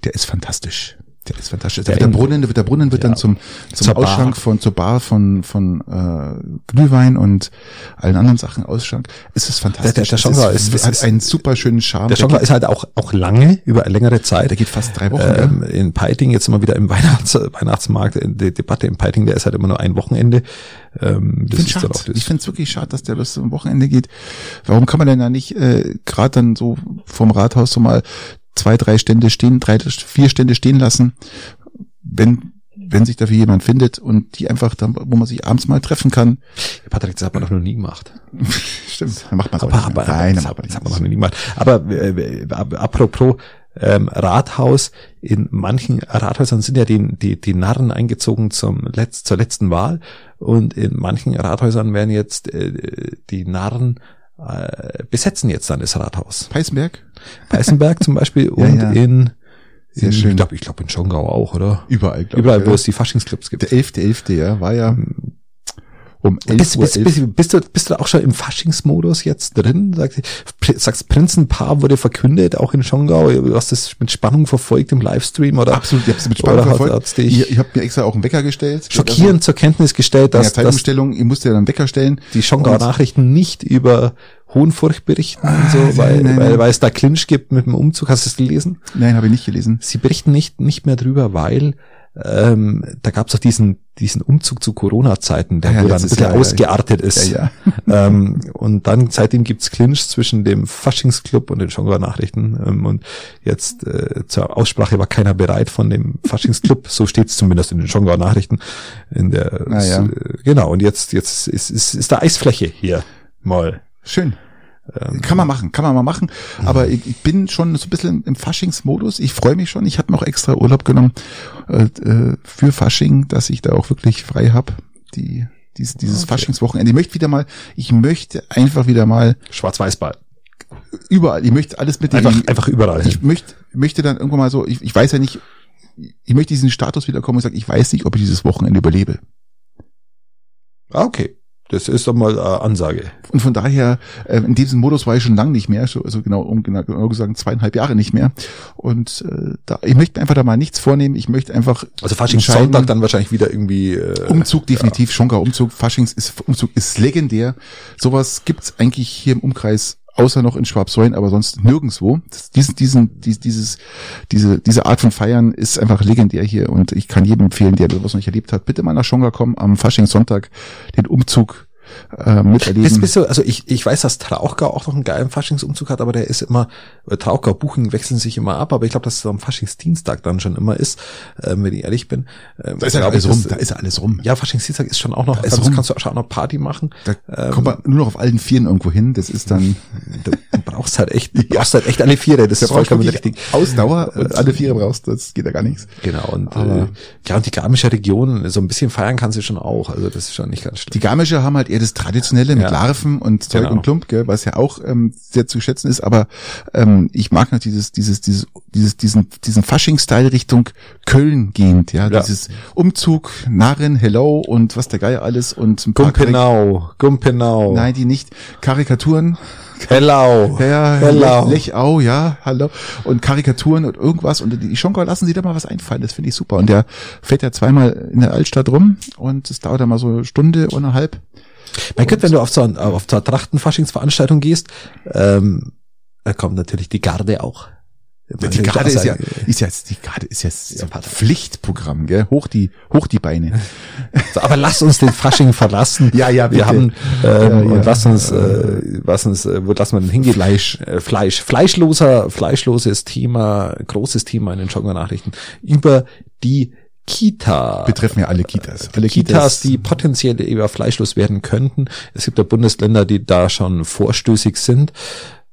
B: der ist fantastisch. Der ist fantastisch. Der, der, der Brunnen, der, der Brunnen wird ja, dann zum, zum Ausschank Bar. von, zur Bar von, von äh, Glühwein und allen anderen Sachen Ausschank. Es ist fantastisch. Der,
A: der, der Schongau ist, ist,
B: hat einen super schönen Charme.
A: Der Schongau ist halt auch, auch lange, über längere Zeit.
B: Der geht fast drei Wochen.
A: Ähm, in Peiting, jetzt immer wieder im Weihnachts, Weihnachtsmarkt, die Debatte in Peiting, der ist halt immer nur ein Wochenende.
B: Ähm, ich finde es find's wirklich schade, dass der bis zum Wochenende geht. Warum kann man denn da nicht äh, gerade dann so vom Rathaus so mal zwei, drei Stände stehen, drei, vier Stände stehen lassen, wenn wenn sich dafür jemand findet und die einfach dann, wo man sich abends mal treffen kann.
A: Patrick, das hat man doch noch nie gemacht.
B: Stimmt, dann macht man
A: aber, aber, Nein, das, hat, das hat man noch nie gemacht. Aber äh, apropos ähm, Rathaus, in manchen Rathäusern sind ja die, die, die Narren eingezogen zum Letz-, zur letzten Wahl und in manchen Rathäusern werden jetzt äh, die Narren äh, besetzen jetzt dann das Rathaus.
B: Peißenberg?
A: Peißenberg zum Beispiel und
B: ja.
A: in
B: sehr schön.
A: Ich glaube, ich glaube in Schongau auch, oder?
B: Überall,
A: glaube Überall, ich, wo es die Faschingsclubs gibt.
B: Der 11.11., .11., ja, war ja
A: um 11 bist, Uhr. Bist, bist, bist, du, bist du auch schon im Faschingsmodus jetzt drin? Sagst, sagst Prinzenpaar wurde verkündet, auch in Schongau. Du hast das mit Spannung verfolgt im Livestream, oder?
B: Absolut, ich habe mit Spannung verfolgt. Hat, ich ich habe mir extra auch einen Wecker gestellt.
A: Schockierend zur Kenntnis gestellt,
B: dass... Ja, Zeitumstellung, ihr musst ja dann einen Wecker stellen.
A: Die Schongauer Nachrichten nicht über Hohenfurcht berichten und so, ah, weil, nein, weil, weil es da Clinch gibt mit dem Umzug. Hast du es gelesen?
B: Nein, habe ich nicht gelesen.
A: Sie berichten nicht, nicht mehr drüber, weil ähm, da gab es auch diesen, diesen Umzug zu Corona-Zeiten, der ja, dann ein bisschen Jahr, ausgeartet ja, ist. Ähm, und dann seitdem gibt's Clinch zwischen dem Faschingsclub und den Schongauer Nachrichten. Ähm, und jetzt äh, zur Aussprache war keiner bereit von dem Faschingsclub, so steht's zumindest in den Schongauer Nachrichten. In der
B: ah,
A: äh, genau, und jetzt, jetzt ist, ist, ist da Eisfläche hier mal.
B: Schön. Ähm, kann man machen, kann man mal machen. Aber ich, ich, bin schon so ein bisschen im Faschingsmodus. Ich freue mich schon. Ich habe mir auch extra Urlaub genommen äh, äh für Fasching, dass ich da auch wirklich frei habe. Die, dieses, dieses okay. Faschingswochenende. Ich möchte wieder mal, ich möchte einfach wieder mal
A: Schwarz-Weiß-Ball.
B: Überall. Ich möchte alles mit
A: einfach, einfach überall.
B: Ich möchte, möchte dann irgendwann mal so, ich, ich weiß ja nicht, ich möchte diesen Status wiederkommen und sagen, ich weiß nicht, ob ich dieses Wochenende überlebe.
A: Ah, okay. Das ist doch mal äh, Ansage.
B: Und von daher, äh, in diesem Modus war ich schon lange nicht mehr, also genau, um genau, genau gesagt zweieinhalb Jahre nicht mehr. Und äh, da, ich möchte einfach da mal nichts vornehmen. Ich möchte einfach.
A: Also Faschings Sonntag dann wahrscheinlich wieder irgendwie.
B: Äh, Umzug definitiv, ja. Schonker Umzug. Faschings ist Umzug ist legendär. Sowas gibt's eigentlich hier im Umkreis außer noch in Schwabsäulen, aber sonst nirgendwo. diesen, diesen, dies, dieses, diese, diese Art von Feiern ist einfach legendär hier und ich kann jedem empfehlen, der das noch nicht erlebt hat, bitte mal nach Schonga kommen am Faschingssonntag den Umzug äh, miterleben.
A: Bist, bist du, also ich, ich weiß, dass Trauchgau auch noch einen geilen Faschingsumzug hat, aber der ist immer, äh, Trauchgau Buchen wechseln sich immer ab, aber ich glaube, dass es am Faschingsdienstag dann schon immer ist, äh, wenn ich ehrlich bin.
B: Äh, da ist ja alles rum, da ist alles rum.
A: Ja, Faschingsdienstag ist schon auch noch, da
B: kannst, kannst du auch noch Party machen. Da ähm, kommt man nur noch auf allen Vieren irgendwo hin, das ist dann...
A: du, du brauchst halt echt, du brauchst halt echt alle Viere, das
B: da ist vollkommen richtig. Ausdauer, und alle Viere brauchst, das geht ja gar nichts.
A: Genau, und aber, äh, ja, und die Garmische Region, so ein bisschen feiern kann sie schon auch, also das ist schon nicht ganz schlimm.
B: Die Garmische haben halt eher das Traditionelle mit ja. Larven und Zeug genau. und Klump, gell, was ja auch ähm, sehr zu schätzen ist, aber ähm, ich mag noch dieses, dieses, dieses, dieses, diesen, diesen Fasching-Style Richtung Köln gehend, ja, ja. dieses Umzug, Narren, Hello und was der Geier alles und
A: ein paar Gumpenau, Gumpenau.
B: Nein, die nicht. Karikaturen.
A: Hello.
B: Ja, Hello. Lechau, ja, hallo. Und Karikaturen und irgendwas. Und die Schonker lassen sich da mal was einfallen. Das finde ich super. Und der fährt ja zweimal in der Altstadt rum und es dauert dann mal so eine Stunde und eine halb.
A: Man könnte, wenn du auf so, auf so eine Trachtenfaschingsveranstaltung gehst, ähm, da kommt natürlich die Garde auch.
B: Die Garde ist ja, ist ja, die Garde ist jetzt ja, Pflichtprogramm, gell? Hoch die, hoch die Beine.
A: So, aber lass uns den Fasching verlassen.
B: Ja, ja,
A: bitte. Wir haben, ähm, ja, ja. und lass uns, äh, lass uns, äh, wo lass man hingehen? Fleisch, äh, Fleisch, fleischloser, fleischloses Thema, großes Thema in den Schonger Nachrichten über die Kita.
B: Betreffen ja alle Kitas. Alle
A: Kitas, Kitas, die potenziell über fleischlos werden könnten. Es gibt ja Bundesländer, die da schon vorstößig sind.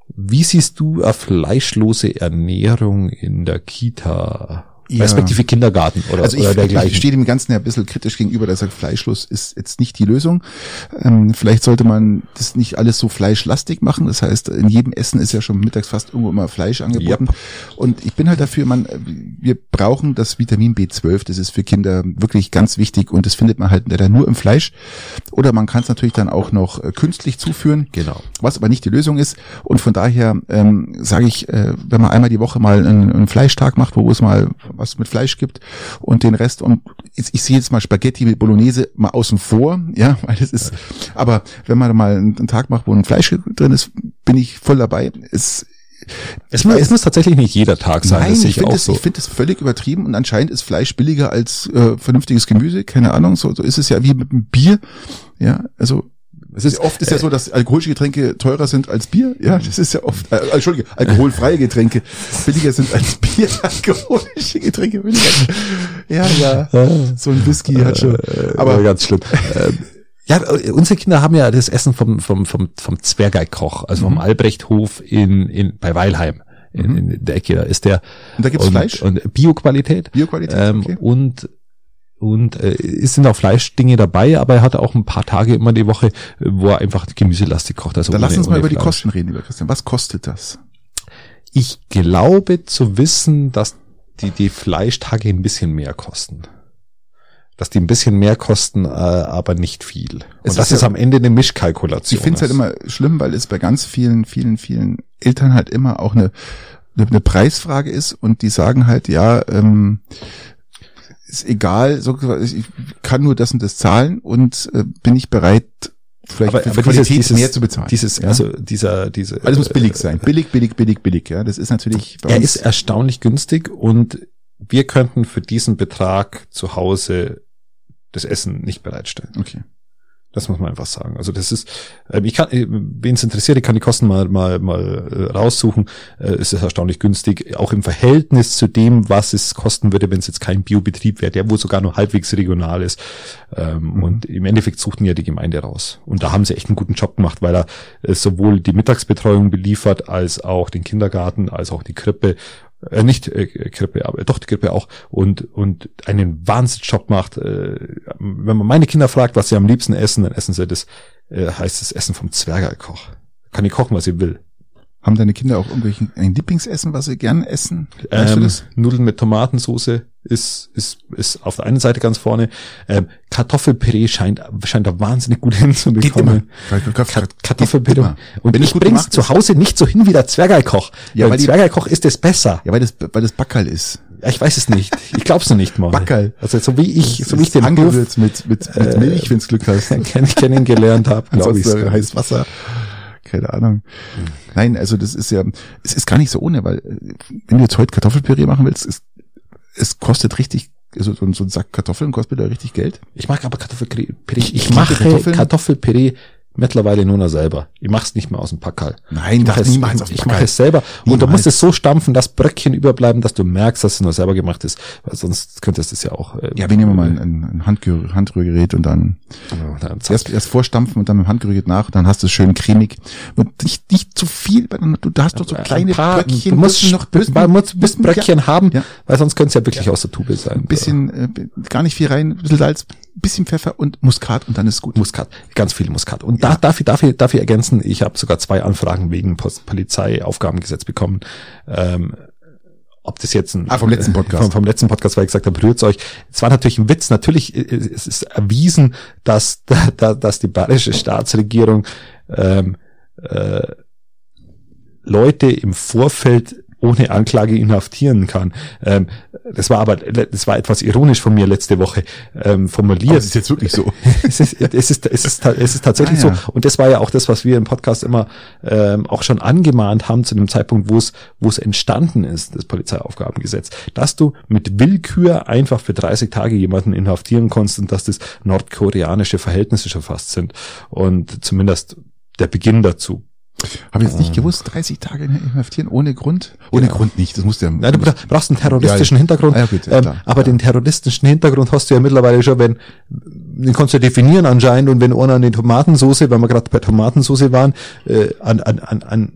A: Wie siehst du eine fleischlose Ernährung in der Kita?
B: Ja. respektive Kindergarten oder,
A: also
B: ich,
A: oder dergleichen.
B: Ich stehe dem Ganzen ja ein bisschen kritisch gegenüber, dass sagt, Fleischlos ist jetzt nicht die Lösung. Ähm, vielleicht sollte man das nicht alles so fleischlastig machen. Das heißt, in jedem Essen ist ja schon mittags fast irgendwo immer Fleisch angeboten. Yep. Und ich bin halt dafür, man, wir brauchen das Vitamin B12. Das ist für Kinder wirklich ganz wichtig und das findet man halt leider nur im Fleisch. Oder man kann es natürlich dann auch noch äh, künstlich zuführen.
A: Genau.
B: Was aber nicht die Lösung ist. Und von daher ähm, sage ich, äh, wenn man einmal die Woche mal einen, einen Fleischtag macht, wo es mal was mit Fleisch gibt und den Rest und ich, ich sehe jetzt mal Spaghetti mit Bolognese mal außen vor, ja, weil das ist, aber wenn man mal einen, Tag macht, wo ein Fleisch drin ist, bin ich voll dabei. Es,
A: es, muss, es muss tatsächlich nicht jeder Tag sein.
B: Nein, ich finde es, so. ich finde es völlig übertrieben und anscheinend ist Fleisch billiger als äh, vernünftiges Gemüse. Keine Ahnung, so, so ist es ja wie mit dem Bier. Ja, also es ist oft ist ja so, dass alkoholische Getränke teurer sind als Bier. Ja, das ist ja oft. Äh, Entschuldige, alkoholfreie Getränke billiger sind als Bier. Alkoholische Getränke billiger. Ja, ja. So ein Whisky hat schon.
A: Aber ganz schlimm. Ähm, ja, unsere Kinder haben ja das Essen vom vom vom vom Zwergeikoch, also vom mhm. Albrechthof in in bei Weilheim. In, mhm. in der Ecke da ist der.
B: Und da gibt's und, Fleisch?
A: Und Bioqualität.
B: Bioqualität,
A: ähm, okay. Und und äh, es sind auch Fleischdinge dabei, aber er hat auch ein paar Tage immer die Woche, wo er einfach gemüselastig kocht.
B: Also Dann lass uns mal über Fleisch. die Kosten reden, lieber Christian. Was kostet das?
A: Ich glaube zu wissen, dass die, die Fleischtage ein bisschen mehr kosten. Dass die ein bisschen mehr kosten, äh, aber nicht viel. Und
B: es das ist, ja, am Ende eine Mischkalkulation. Ich finde es halt immer schlimm, weil es bei ganz vielen, vielen, vielen Eltern halt immer auch eine, eine Preisfrage ist und die sagen halt, ja, ähm, ist egal, so, ich kann nur das und das zahlen und äh, bin ich bereit, vielleicht
A: aber, für aber Qualität dieses,
B: mehr zu bezahlen.
A: Dieses, ja? also dieser, diese.
B: Alles muss billig sein. Billig, billig, billig, billig. Ja, das ist natürlich.
A: Er ist erstaunlich günstig und wir könnten für diesen Betrag zu Hause das Essen nicht bereitstellen.
B: Okay.
A: Das muss man einfach sagen. Also das ist, äh, ich kann, äh, wen es interessiert, ich kann die Kosten mal mal mal äh, raussuchen. Es ist erstaunlich günstig, auch im Verhältnis zu dem, was es kosten würde, wenn es jetzt kein Biobetrieb wäre, der wohl sogar nur halbwegs regional ist. Ähm, mhm. Und im Endeffekt suchten ja die Gemeinde raus. Und da haben sie echt einen guten Job gemacht, weil er sowohl die Mittagsbetreuung beliefert, als auch den Kindergarten, als auch die Krippe äh, nicht äh, Krippe, aber doch die Krippe auch und und einen Wahnsinnsjob macht. Äh, wenn man meine Kinder fragt, was sie am liebsten essen, dann essen sie das, äh, heißt es Essen vom Zwergerkoch. Kann ich kochen, was sie will.
B: Haben deine Kinder auch irgendwelchen ein Lieblingsessen, was sie gern essen?
A: Ähm, Nudeln mit Tomatensauce ist, ist, ist auf der einen Seite ganz vorne. Ähm, Kartoffelpüree scheint, scheint da wahnsinnig gut hinzubekommen.
B: Kartoffelpüree.
A: Und Wenn ich bring's zu Hause nicht so hin wie der Zwergeikoch.
B: Ja, weil, weil
A: Zwergeikoch ist es besser.
B: Ja, weil das, weil das Backerl ist.
A: Ja, ich weiß es nicht. Ich glaub's noch nicht mal.
B: Backerl.
A: Also so wie ich, so wie ich
B: den Angewürzt mit, mit, mit Milch, wenn's Glück hast.
A: Kenn, kennengelernt habe,
B: glaube ich. Heiß Wasser keine Ahnung. Nein, also das ist ja, es ist gar nicht so ohne, weil äh, wenn du jetzt heute Kartoffelpüree machen willst, es, es kostet richtig, also so, so ein Sack Kartoffeln kostet da richtig Geld.
A: Ich mag aber Kartoffelpüree. Ich, ich mache Kartoffeln. Kartoffelpüree mittlerweile nur noch selber. Ich mach's nicht mehr aus dem Packerl.
B: Nein,
A: ich mache es, ich mach es selber. Niemals. Und du musst es so stampfen, dass Bröckchen überbleiben, dass du merkst, dass es nur selber gemacht ist. Weil sonst könntest du es ja auch.
B: Äh, ja, wir nehmen mal ein, ein Handgerühr, Handrührgerät und dann, ja, dann erst, erst vorstampfen und dann mit dem Handgerührgerät nach, dann hast du es schön cremig. Und nicht, nicht zu viel, du, du hast doch so kleine
A: paar, Bröckchen. Du musst noch bisschen,
B: musst Bröckchen ja, haben,
A: ja. weil sonst könnte es ja wirklich ja. aus der Tube sein.
B: Ein bisschen, äh, gar nicht viel rein, ein bisschen Salz, bisschen Pfeffer und Muskat und dann ist gut.
A: Muskat, ganz viel Muskat. Und ja. da darf ich, darf ich, darf ich ergänzen, ich habe sogar zwei Anfragen wegen Polizeiaufgabengesetz bekommen. Ähm, ob das jetzt ein,
B: ah, vom letzten Podcast.
A: Vom, vom letzten Podcast, weil ich gesagt habe, rührt's euch. Es war natürlich ein Witz. Natürlich äh, es ist erwiesen, dass, da, dass die bayerische Staatsregierung ähm, äh, Leute im Vorfeld ohne Anklage inhaftieren kann. Ähm, das war aber, das war etwas ironisch von mir letzte Woche ähm, formuliert.
B: Das ist jetzt wirklich so.
A: es, ist, es, ist, es, ist, es ist tatsächlich ah, ja. so. Und das war ja auch das, was wir im Podcast immer ähm, auch schon angemahnt haben zu dem Zeitpunkt, wo es, wo es entstanden ist, das Polizeiaufgabengesetz, dass du mit Willkür einfach für 30 Tage jemanden inhaftieren kannst und dass das nordkoreanische Verhältnisse schon fast sind. Und zumindest der Beginn dazu.
B: Habe ich jetzt nicht gewusst, 30 Tage inhaftieren ohne Grund? Ohne
A: ja.
B: Grund nicht, das musst du ja.
A: Ja, du brauchst einen terroristischen ja, Hintergrund. Ja, bitte, ähm, aber den terroristischen Hintergrund hast du ja mittlerweile schon, wenn, den kannst du definieren anscheinend und wenn einer an die Tomatensauce, weil wir gerade bei Tomatensauce waren, äh, an, an, an, an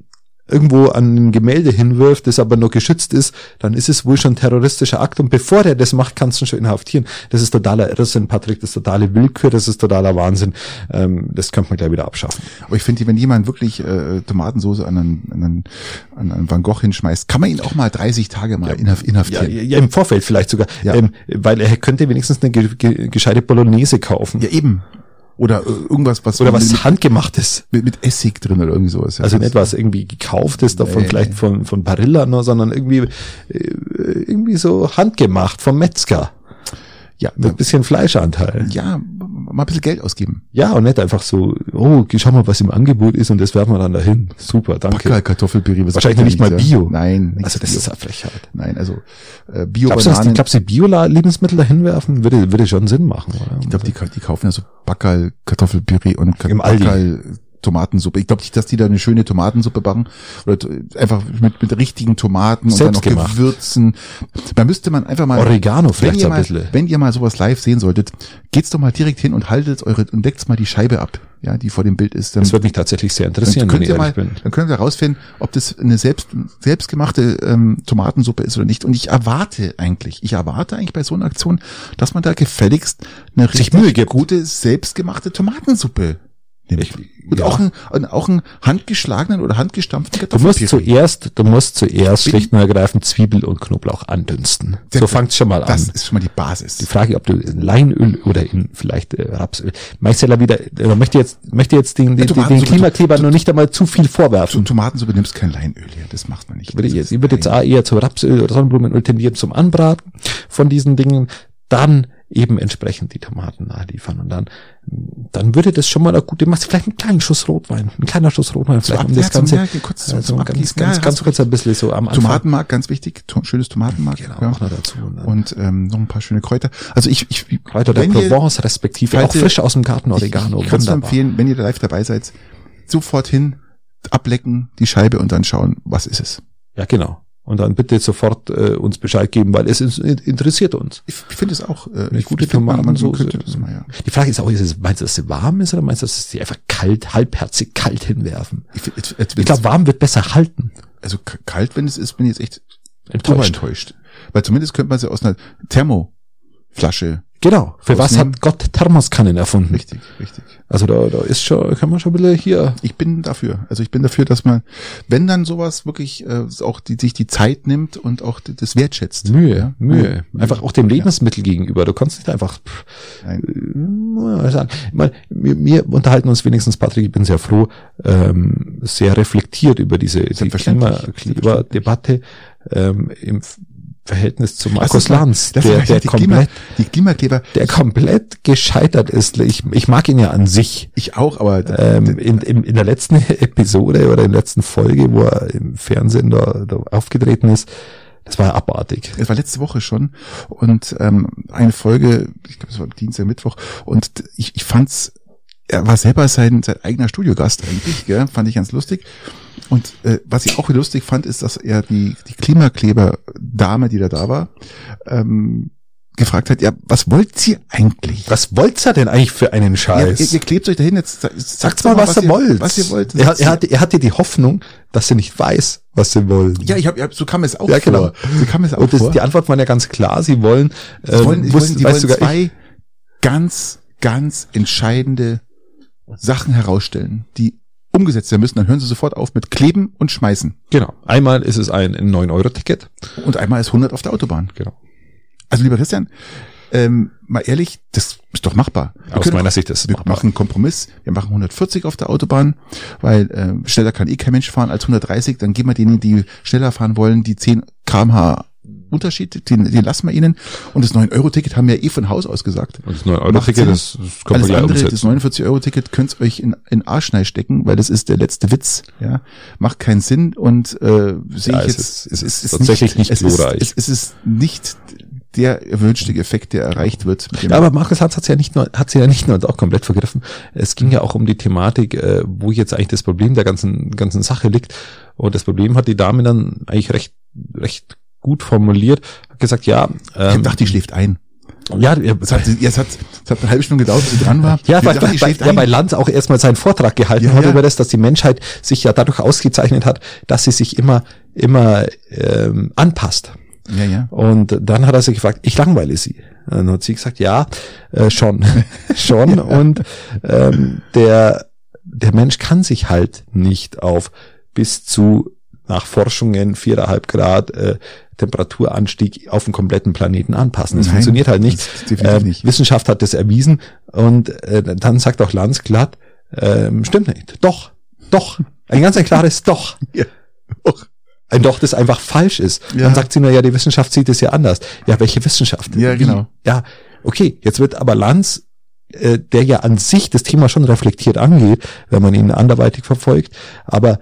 A: irgendwo an ein Gemälde hinwirft, das aber noch geschützt ist, dann ist es wohl schon terroristischer Akt. Und bevor der das macht, kannst du ihn schon inhaftieren. Das ist totaler Irrsinn, Patrick, das ist totale Willkür, das ist totaler Wahnsinn. Ähm, das könnte man gleich wieder abschaffen.
B: Aber ich finde, wenn jemand wirklich äh, Tomatensauce an einen, an, einen, an einen Van Gogh hinschmeißt, kann man ihn auch mal 30 Tage mal ja, inhaftieren.
A: Ja, ja, im Vorfeld vielleicht sogar. Ja. Ähm, weil er könnte wenigstens eine ge ge gescheite Bolognese kaufen.
B: Ja, eben. Oder äh, irgendwas, was
A: oder was mit, handgemachtes
B: mit, mit Essig drin oder irgendwie sowas.
A: Ja. Also nicht was irgendwie gekauftes davon nee. vielleicht von von Barilla nur, sondern irgendwie äh, irgendwie so handgemacht vom Metzger. Ja, mit ein bisschen Fleischanteil.
B: Ja, mal ein bisschen Geld ausgeben.
A: Ja, und nicht einfach so, oh, schau mal, was im Angebot ist und das werfen wir dann dahin. Super, danke.
B: Backel, Kartoffelpüree.
A: Wahrscheinlich nicht mal Bio.
B: Nein.
A: Also das Bio. ist eine Frechheit.
B: Nein, also äh, Bio
A: Glaubst du, glaubst du, Bio-Lebensmittel dahin werfen? Würde, würde schon Sinn machen, oder?
B: Ich glaube, die, die kaufen ja so Backerl, Kartoffelpüree und Backerl Tomatensuppe. Ich glaube nicht, dass die da eine schöne Tomatensuppe backen oder einfach mit, mit richtigen Tomaten und dann noch Gewürzen. Da müsste man einfach mal
A: Oregano vielleicht
B: wenn ihr,
A: mal, bisschen.
B: wenn ihr mal sowas live sehen solltet, geht's doch mal direkt hin und haltet eure und deckt's mal die Scheibe ab, ja, die vor dem Bild ist.
A: Dann, das würde mich tatsächlich sehr interessieren,
B: wenn ihr mal, bin. Dann können wir herausfinden, ob das eine selbst selbstgemachte ähm, Tomatensuppe ist oder nicht. Und ich erwarte eigentlich, ich erwarte eigentlich bei so einer Aktion, dass man da gefälligst eine richtig gute selbstgemachte Tomatensuppe Nämlich, und ja. auch, ein, auch einen handgeschlagenen oder handgestampften
A: Kartoffelpüree. Du musst zuerst, du musst zuerst schlicht und ergreifend Zwiebel und Knoblauch andünsten.
B: Sehr so fangt's schon mal
A: an. Das ist schon mal die Basis. Die Frage, ob du in Leinöl oder in vielleicht äh, Rapsöl. Meisteller wieder, äh, möchte jetzt, möchte jetzt den, den, den, den Klimakleber noch nicht einmal zu viel vorwerfen.
B: Zum Tomatensuppe nimmst kein Leinöl her, das macht man nicht.
A: Ich würde, jetzt, ich würde jetzt eher zu Rapsöl oder Sonnenblumenöl tendieren zum Anbraten von diesen Dingen. Dann eben entsprechend die Tomaten nachliefern. Und dann, dann würde das schon mal eine gute Masse, vielleicht einen kleinen Schuss Rotwein, ein kleiner Schuss Rotwein, vielleicht
B: so um das Ganze, Merke, kurz
A: so ganz, ganz, ganz kurz ein bisschen so am
B: Anfang. Tomatenmark, ganz wichtig, to schönes Tomatenmark.
A: Genau, ja. auch noch dazu.
B: Und, und ähm, noch ein paar schöne Kräuter. Also ich, ich
A: Kräuter der Provence, respektive auch frisch aus dem Garten Oregano.
B: Ich, ich kann es empfehlen, wenn ihr live dabei seid, sofort hin, ablecken, die Scheibe und dann schauen, was ist es.
A: Ja, genau. Und dann bitte sofort äh, uns Bescheid geben, weil es ist, interessiert uns.
B: Ich finde es auch
A: äh, eine gute Tomatensoße. Ja. Die Frage ist auch, ist es, meinst du, dass sie warm ist oder meinst du, dass sie einfach kalt, halbherzig kalt hinwerfen? Ich, ich, ich glaube, warm wird besser halten.
B: Also kalt, wenn es ist, bin ich jetzt echt enttäuscht. enttäuscht. Weil zumindest könnte man sie aus einer Thermoflasche
A: Genau. Für was hat Gott Thermoskannen erfunden?
B: Richtig, richtig.
A: Also da, da ist schon, kann man schon ein bisschen hier.
B: Ich bin dafür. Also ich bin dafür, dass man, wenn dann sowas wirklich äh, auch die, sich die Zeit nimmt und auch das wertschätzt.
A: Mühe, ja? Mühe. Einfach auch dem Lebensmittel ja. gegenüber. Du kannst nicht einfach Nein. Äh, sagen. Ich meine, wir, wir unterhalten uns wenigstens, Patrick, ich bin sehr froh, ähm, sehr reflektiert über diese die Klimadebatte ähm, im Verhältnis zu Markus Lanz,
B: der, der die komplett, Klima, die Klimakleber,
A: der komplett gescheitert ist. Ich, ich mag ihn ja an sich.
B: Ich auch, aber
A: ähm, in, in, in der letzten Episode oder in der letzten Folge, wo er im Fernsehen da, da aufgetreten ist, das war abartig.
B: Es war letzte Woche schon und ähm, eine Folge, ich glaube, es war Dienstag, Mittwoch und ich, ich fand's, er war selber sein, sein eigener Studiogast eigentlich, gell? fand ich ganz lustig. Und äh, was ich auch lustig fand, ist, dass er die, die Klimakleber-Dame, die da da war, ähm, gefragt hat, ja, was wollt ihr eigentlich?
A: Was wollt ihr denn eigentlich für einen Scheiß?
B: Ja, ihr, ihr, klebt euch dahin, jetzt sagt
A: sagt mal, was, was ihr wollt. Was ihr wollt. Er, er, hatte, er hatte die Hoffnung, dass sie nicht weiß, was sie wollen.
B: Ja, ich habe, so kam es auch
A: ja, genau. vor. So kam es auch
B: Und das, vor. die Antwort war ja ganz klar, sie wollen,
A: sie wollen, ähm,
B: sie wollen, sie wollen zwei ganz, ganz entscheidende Sachen herausstellen, die umgesetzt werden müssen, dann hören sie sofort auf mit Kleben und Schmeißen.
A: Genau. Einmal ist es ein 9-Euro-Ticket.
B: Und einmal ist 100 auf der Autobahn.
A: Genau.
B: Also lieber Christian, ähm, mal ehrlich, das ist doch machbar.
A: Wir Aus meiner Sicht ist es
B: Wir machbar. machen einen Kompromiss. Wir machen 140 auf der Autobahn, weil äh, schneller kann eh kein Mensch fahren als 130. Dann geben wir denen, die schneller fahren wollen, die 10 kmh Unterschied, den, den lassen wir ihnen. Und das 9-Euro-Ticket haben wir ja eh von Haus aus gesagt.
A: Und das 9-Euro-Ticket, das,
B: das kommt Alles andere, das 49-Euro-Ticket könnt ihr euch in, in Arschnei stecken, weil das ist der letzte Witz. Ja, Macht keinen Sinn und äh, sehe ja, ich jetzt,
A: es ist, es ist, tatsächlich nicht, nicht
B: es glorreich. Ist, es, es ist nicht der erwünschte Effekt, der erreicht wird.
A: ja, aber Markus hat ja nicht nur, hat sie ja nicht nur auch komplett vergriffen. Es ging ja auch um die Thematik, äh, wo jetzt eigentlich das Problem der ganzen, ganzen Sache liegt. Und das Problem hat die Dame dann eigentlich recht, recht gut formuliert, hat gesagt, ja.
B: Ähm, ich dachte, die schläft ein.
A: Ja, es hat, es, hat, es hat eine halbe Stunde gedauert, bis sie dran war. Ja, weil, dachte, bei, ja, bei Lanz auch erstmal seinen Vortrag gehalten ja, hat ja. über das, dass die Menschheit sich ja dadurch ausgezeichnet hat, dass sie sich immer, immer ähm, anpasst.
B: Ja, ja.
A: Und dann hat er sich gefragt, ich langweile sie. Dann hat sie gesagt, ja, äh, schon, schon. Und ähm, der, der Mensch kann sich halt nicht auf bis zu nach Forschungen viereinhalb Grad äh, Temperaturanstieg auf dem kompletten Planeten anpassen. Das Nein, funktioniert halt nicht. Äh, nicht. Wissenschaft hat das erwiesen und äh, dann sagt auch Lanz glatt, äh, stimmt nicht. Doch, doch. Ein ganz ein klares Doch. Ja, doch. Ein Doch, das einfach falsch ist. Ja. Dann sagt sie nur, ja, die Wissenschaft sieht es ja anders. Ja, welche Wissenschaft?
B: Ja, genau.
A: Ja, okay, jetzt wird aber Lanz äh, der ja an sich das Thema schon reflektiert angeht, wenn man ihn anderweitig verfolgt, aber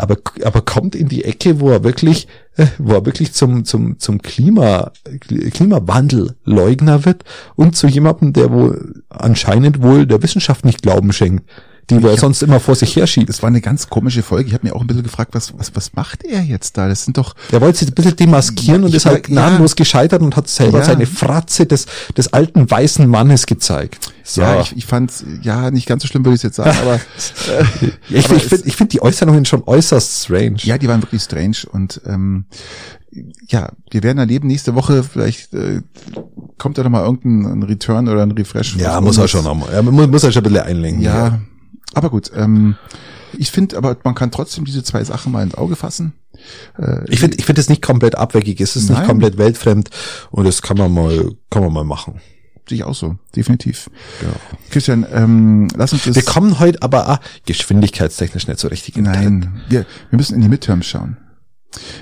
A: aber, aber kommt in die Ecke, wo er wirklich, äh, wo er wirklich zum, zum, zum Klima, Klimawandelleugner wird und zu jemandem, der wohl anscheinend wohl der Wissenschaft nicht Glauben schenkt die er sonst immer vor sich herschiebt.
B: Das war eine ganz komische Folge. Ich habe mir auch ein bisschen gefragt, was, was, was macht er jetzt da? Das sind doch.
A: Er wollte sich ein bisschen demaskieren ja, und ist halt gnadenlos ja. gescheitert und hat selber ja. seine Fratze des, des alten weißen Mannes gezeigt.
B: So. Ja, ich, ich fand ja nicht ganz so schlimm, würde ich jetzt sagen, aber
A: äh, ich, ich finde ich find die Äußerungen schon äußerst strange.
B: Ja, die waren wirklich strange und ähm, ja, wir werden erleben nächste Woche, vielleicht äh, kommt da noch mal irgendein Return oder ein Refresh.
A: Ja, muss er schon nochmal. Er muss, muss er schon ein bisschen einlenken.
B: Ja, ja. Aber gut, ähm, ich finde, aber man kann trotzdem diese zwei Sachen mal ins Auge fassen.
A: Äh, ich finde, ich finde es nicht komplett abwegig. Es ist nein. nicht komplett weltfremd und das kann man mal, kann man mal machen.
B: Sehe ich auch so, definitiv. Ja. Christian, ähm, lass uns das.
A: Wir kommen heute aber ah, geschwindigkeitstechnisch nicht so richtig.
B: Nein, wir, wir müssen in die Midterms schauen.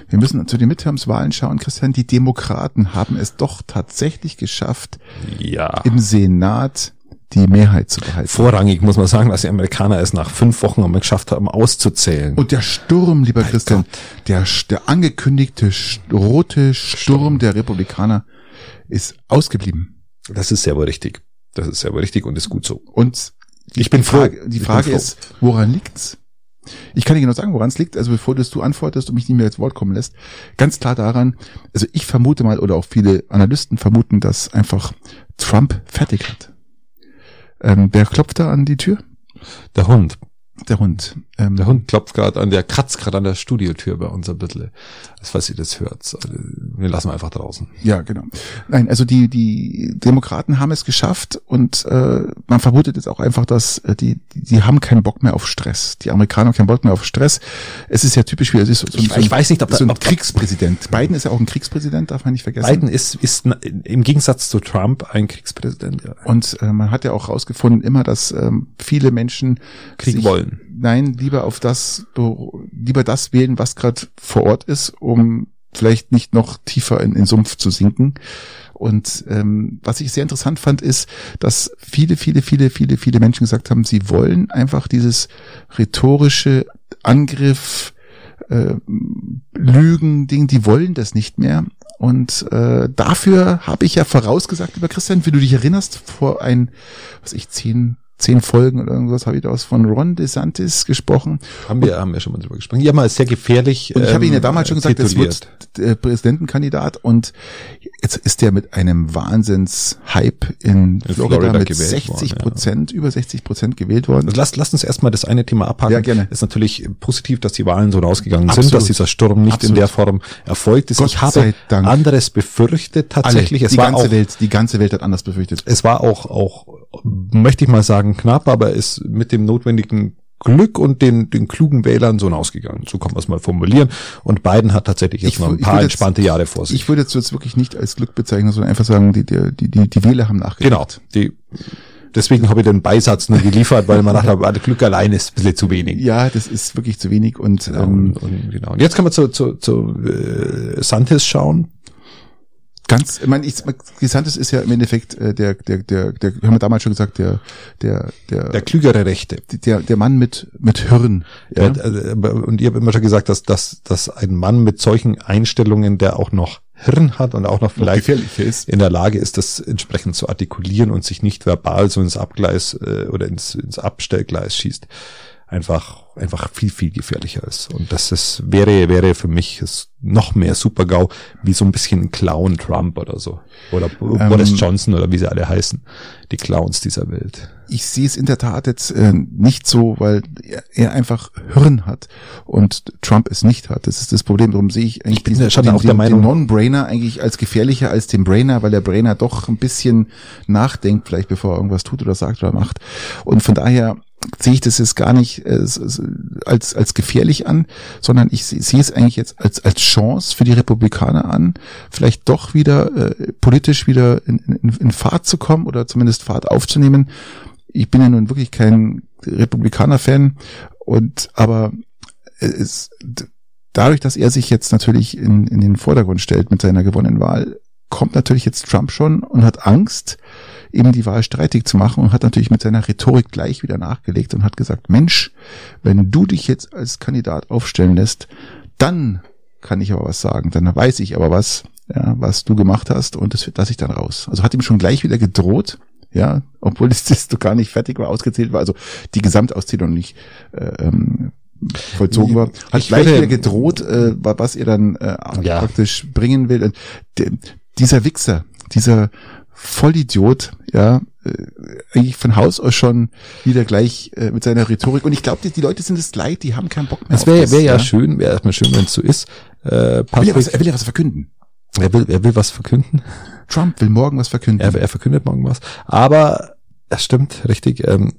B: Wir müssen zu den Midterms-Wahlen schauen, Christian. Die Demokraten haben es doch tatsächlich geschafft,
A: ja.
B: im Senat die Mehrheit zu behalten.
A: Vorrangig muss man sagen, dass die Amerikaner es nach fünf Wochen einmal geschafft haben, auszuzählen.
B: Und der Sturm, lieber mein Christian, der, der angekündigte rote Sturm, Sturm der Republikaner ist ausgeblieben.
A: Das ist sehr wohl richtig. Das ist sehr wohl richtig und ist gut so.
B: Und ich bin froh. Frage, die Frage ist, woran liegt's? Ich kann dir genau sagen, woran es liegt. Also bevor du antwortest und mich nicht mehr ins Wort kommen lässt, ganz klar daran, also ich vermute mal oder auch viele Analysten vermuten, dass einfach Trump fertig hat. Ähm, wer klopft da an die Tür?
A: Der Hund.
B: Der Hund.
A: Ähm, der Hund klopft gerade an, der kratzt gerade an der Studiotür bei uns ein bisschen. Das falls ihr das hört. Also, wir lassen einfach draußen.
B: Ja, genau. Nein, also die, die Demokraten haben es geschafft und äh, man vermutet jetzt auch einfach, dass äh, die, die haben keinen Bock mehr auf Stress. Die Amerikaner haben keinen Bock mehr auf Stress. Es ist ja typisch wie es ist so,
A: ich, so, ich weiß nicht, ob
B: so ein ob, Kriegspräsident. Biden ist ja auch ein Kriegspräsident, darf man nicht vergessen.
A: Biden ist, ist im Gegensatz zu Trump ein Kriegspräsident. Ja.
B: Und äh, man hat ja auch herausgefunden immer, dass ähm, viele Menschen
A: Krieg wollen
B: nein, lieber auf das, lieber das wählen, was gerade vor Ort ist, um vielleicht nicht noch tiefer in den Sumpf zu sinken. Und ähm, was ich sehr interessant fand, ist, dass viele, viele, viele, viele, viele Menschen gesagt haben, sie wollen einfach dieses rhetorische Angriff, äh, Lügen-Ding, die wollen das nicht mehr. Und äh, dafür habe ich ja vorausgesagt, lieber Christian, wie du dich erinnerst, vor ein, was ich, zehn, zehn Folgen oder irgendwas habe ich da was von Ron DeSantis gesprochen.
A: Haben wir, haben wir schon mal drüber gesprochen. Ja, mal sehr gefährlich.
B: Und ich habe Ihnen ja damals schon gesagt, das wird der Präsidentenkandidat und jetzt ist der mit einem Wahnsinns-Hype in, in Florida, Florida, mit 60 Prozent, ja. über 60 Prozent gewählt worden.
A: Also lasst, lasst uns erstmal das eine Thema abhaken.
B: Ja, gerne.
A: Ist natürlich positiv, dass die Wahlen so rausgegangen Absolut. sind, dass dieser Sturm nicht Absolut. in der Form erfolgt ist.
B: Gott ich habe
A: anderes befürchtet tatsächlich.
B: Alle, es die war ganze auch, Welt, die ganze Welt hat anders befürchtet.
A: Es war auch, auch, möchte ich mal sagen, knapp, aber ist mit dem notwendigen Glück und den, den klugen Wählern so ausgegangen. So kann man es mal formulieren. Und Biden hat tatsächlich jetzt ich, noch ein paar entspannte Jahre vor sich.
B: Ich würde jetzt, jetzt wirklich nicht als Glück bezeichnen, sondern einfach sagen, die, die, die, die Wähler haben nachgedacht.
A: Genau. Die, deswegen habe ich den Beisatz nur geliefert, weil man dachte, Glück allein ist ein bisschen zu wenig.
B: Ja, das ist wirklich zu wenig. Und,
A: genau, ähm, und, und, genau. und jetzt kann man zu, zu, zu äh, Santis schauen.
B: Ganz, ich meine, ich, Gesantes ist ja im Endeffekt äh, der, der, der, der, haben wir damals schon gesagt, der, der, der,
A: der klügere Rechte,
B: der, der Mann mit mit Hirn.
A: Ja? Äh, und ihr habt immer schon gesagt, dass, dass, dass ein Mann mit solchen Einstellungen, der auch noch Hirn hat und auch noch vielleicht
B: ist.
A: in der Lage ist, das entsprechend zu artikulieren und sich nicht verbal so ins Abgleis äh, oder ins, ins Abstellgleis schießt einfach, einfach viel, viel gefährlicher ist. Und das ist, wäre, wäre für mich ist noch mehr Super-GAU, wie so ein bisschen Clown Trump oder so. Oder ähm, Boris Johnson oder wie sie alle heißen. Die Clowns dieser Welt.
B: Ich sehe es in der Tat jetzt äh, nicht so, weil er, er einfach Hirn hat und Trump es nicht hat. Das ist das Problem. Darum sehe ich eigentlich
A: ich bin diesen, schon den, auch der Meinung,
B: den Non-Brainer eigentlich als gefährlicher als den Brainer, weil der Brainer doch ein bisschen nachdenkt, vielleicht bevor er irgendwas tut oder sagt oder macht. Und von daher sehe ich das jetzt gar nicht äh, als, als gefährlich an, sondern ich sehe es eigentlich jetzt als, als Chance für die Republikaner an, vielleicht doch wieder äh, politisch wieder in, in, in Fahrt zu kommen oder zumindest Fahrt aufzunehmen. Ich bin ja nun wirklich kein Republikaner-Fan und aber es, dadurch, dass er sich jetzt natürlich in, in den Vordergrund stellt mit seiner gewonnenen Wahl, kommt natürlich jetzt Trump schon und hat Angst, eben die Wahl streitig zu machen und hat natürlich mit seiner Rhetorik gleich wieder nachgelegt und hat gesagt, Mensch, wenn du dich jetzt als Kandidat aufstellen lässt, dann kann ich aber was sagen, dann weiß ich aber was, ja, was du gemacht hast und das lasse ich dann raus. Also hat ihm schon gleich wieder gedroht, ja, obwohl das, das gar nicht fertig war, ausgezählt war, also die Gesamtauszählung nicht äh, ähm, vollzogen war, hat ich gleich wieder gedroht, äh, was er dann äh, ja. praktisch bringen will. Und de, dieser Wichser, dieser Vollidiot, ja, äh, eigentlich von Haus aus schon wieder gleich äh, mit seiner Rhetorik. Und ich glaube, die, die Leute sind es leid, die haben keinen Bock mehr.
A: Das wäre wär ja, ja schön, wäre erstmal schön, wenn es so ist.
B: Äh, Patrick, er, will ja was, er will ja was verkünden.
A: Er will, er will was verkünden.
B: Trump will morgen was verkünden.
A: Er, er verkündet morgen was. Aber das stimmt, richtig. Ähm,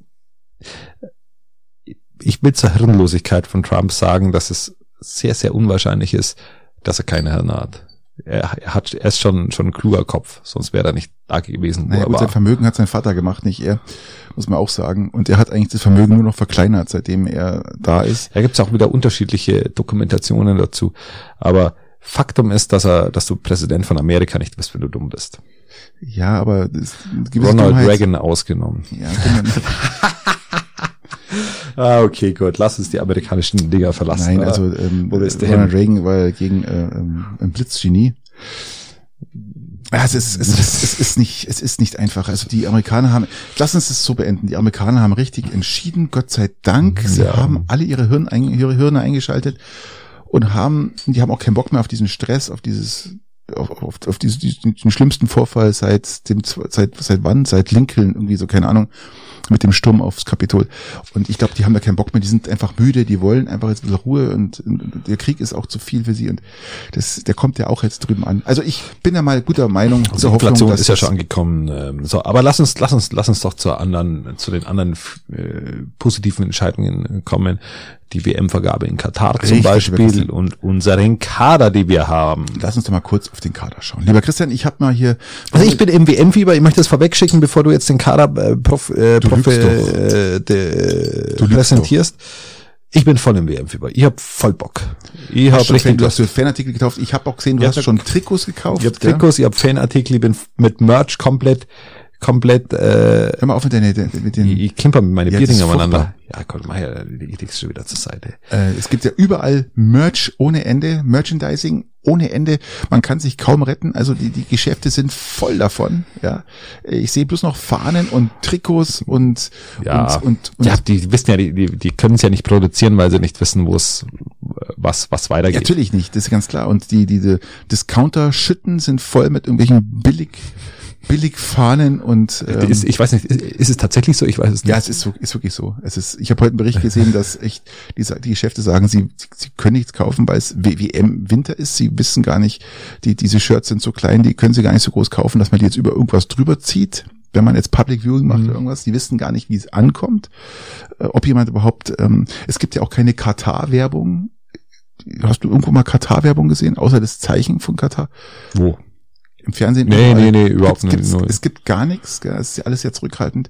A: ich will zur Hirnlosigkeit von Trump sagen, dass es sehr, sehr unwahrscheinlich ist, dass er keine Hirn hat er, hat, er ist schon, schon ein kluger Kopf, sonst wäre er nicht da gewesen.
B: Naja, gut, sein Vermögen hat sein Vater gemacht, nicht er, muss man auch sagen. Und er hat eigentlich das Vermögen nur noch verkleinert, seitdem er da ist.
A: Da gibt's auch wieder unterschiedliche Dokumentationen dazu. Aber Faktum ist, dass er, dass du Präsident von Amerika nicht bist, wenn du dumm bist.
B: Ja, aber das,
A: Ronald Dummheit, Reagan ausgenommen.
B: Ja, genau.
A: ah, okay, gut. Lass uns die amerikanischen Dinger verlassen.
B: Nein, also ähm, Oder ist der Ronald Reagan war gegen äh, ähm, ein Blitzgenie. Ja, es ist, es, ist, es ist nicht, es ist nicht einfach. Also die Amerikaner haben, lass uns das so beenden. Die Amerikaner haben richtig entschieden, Gott sei Dank. Sie ja. haben alle ihre Hirn, ihre Hirne eingeschaltet und haben, die haben auch keinen Bock mehr auf diesen Stress, auf dieses, auf, auf, auf diesen, diesen schlimmsten Vorfall seit dem, seit, seit wann? Seit Lincoln, irgendwie so, keine Ahnung mit dem Sturm aufs Kapitol. Und ich glaube, die haben da keinen Bock mehr, die sind einfach müde, die wollen einfach jetzt ein bisschen Ruhe und, und der Krieg ist auch zu viel für sie und das, der kommt ja auch jetzt drüben an. Also ich bin ja mal guter Meinung.
A: Die Inflation ist ja schon angekommen. Ähm, so, aber lass uns, lass uns, lass uns doch zu anderen, zu den anderen äh, positiven Entscheidungen kommen die WM-Vergabe in Katar Richtig, zum Beispiel und unseren Kader, die wir haben.
B: Lass uns doch mal kurz auf den Kader schauen. Lieber Christian, ich habe mal hier.
A: Also ich bin im WM-Fieber. Ich möchte das vorwegschicken, bevor du jetzt den Kader äh, prof, äh, prof, äh, präsentierst. Ich bin voll im WM-Fieber. Ich hab voll Bock.
B: Ich hab richtig. Du hast du Fanartikel gekauft. Ich habe auch gesehen, du hast schon Trikots gekauft.
A: Ich hab Trikots, ich hab Fanartikel, ich bin mit Merch komplett komplett, äh,
B: Hör mal auf mit, deine, mit den,
A: ich, ich klimper mit meine
B: Ja,
A: Bierdinger umeinander. Ja, komm, mach ja, leg ich schon wieder zur Seite.
B: äh, es gibt ja überall Merch ohne Ende, Merchandising ohne Ende. Man kann sich kaum retten. Also die, die Geschäfte sind voll davon. Ja, ich sehe bloß noch Fahnen und Trikots und
A: Ja,
B: und, und, und
A: ja, die wissen ja, die, die, die können es ja nicht produzieren, weil sie nicht wissen, wo es, was, was weitergeht.
B: Natürlich nicht, das ist ganz klar. Und die, diese Discounter-Schütten sind voll mit irgendwelchen billig, billig Fahnen und ähm,
A: ist, ich weiß nicht, ist, ist es tatsächlich so? Ich weiß es nicht.
B: ja, es ist so, ist wirklich so. Es ist, ich habe heute einen Bericht gesehen, dass echt die, die Geschäfte sagen, sie, sie können nichts kaufen, weil es WM Winter ist. Sie wissen gar nicht, die, diese Shirts sind so klein, die können sie gar nicht so groß kaufen, dass man die jetzt über irgendwas drüber zieht. Wenn man jetzt Public Viewing macht oder irgendwas, die wissen gar nicht, wie es ankommt, äh, ob jemand überhaupt. Ähm, es gibt ja auch keine Katar-Werbung. Hast du irgendwo mal Katar-Werbung gesehen, außer das Zeichen von Katar?
A: Wo?
B: Im Fernsehen?
A: Nee, nee, nee, überhaupt nicht, null.
B: Es gibt gar nichts, gell, es ist ja alles sehr zurückhaltend.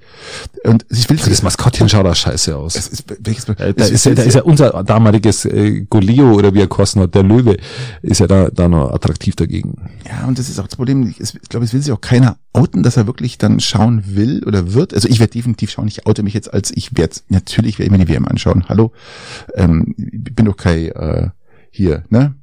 B: Und ich will
A: Das Maskottchen schaut da scheiße aus.
B: es ist, welches,
A: Äh, da,
B: es
A: ist ja, da ist ja unser damaliges äh, Golio oder wie er kosten hat, der Löwe, ist ja da, da noch attraktiv dagegen.
B: Ja, und das ist auch das Problem. Ich, ich glaube, es will sich auch keiner outen, dass er wirklich dann schauen will oder wird. Also ich werde definitiv schauen. Ich oute mich jetzt als ich werde natürlich werde ich mir die WM anschauen. Hallo, ähm, ich bin doch kein äh, hier, ne?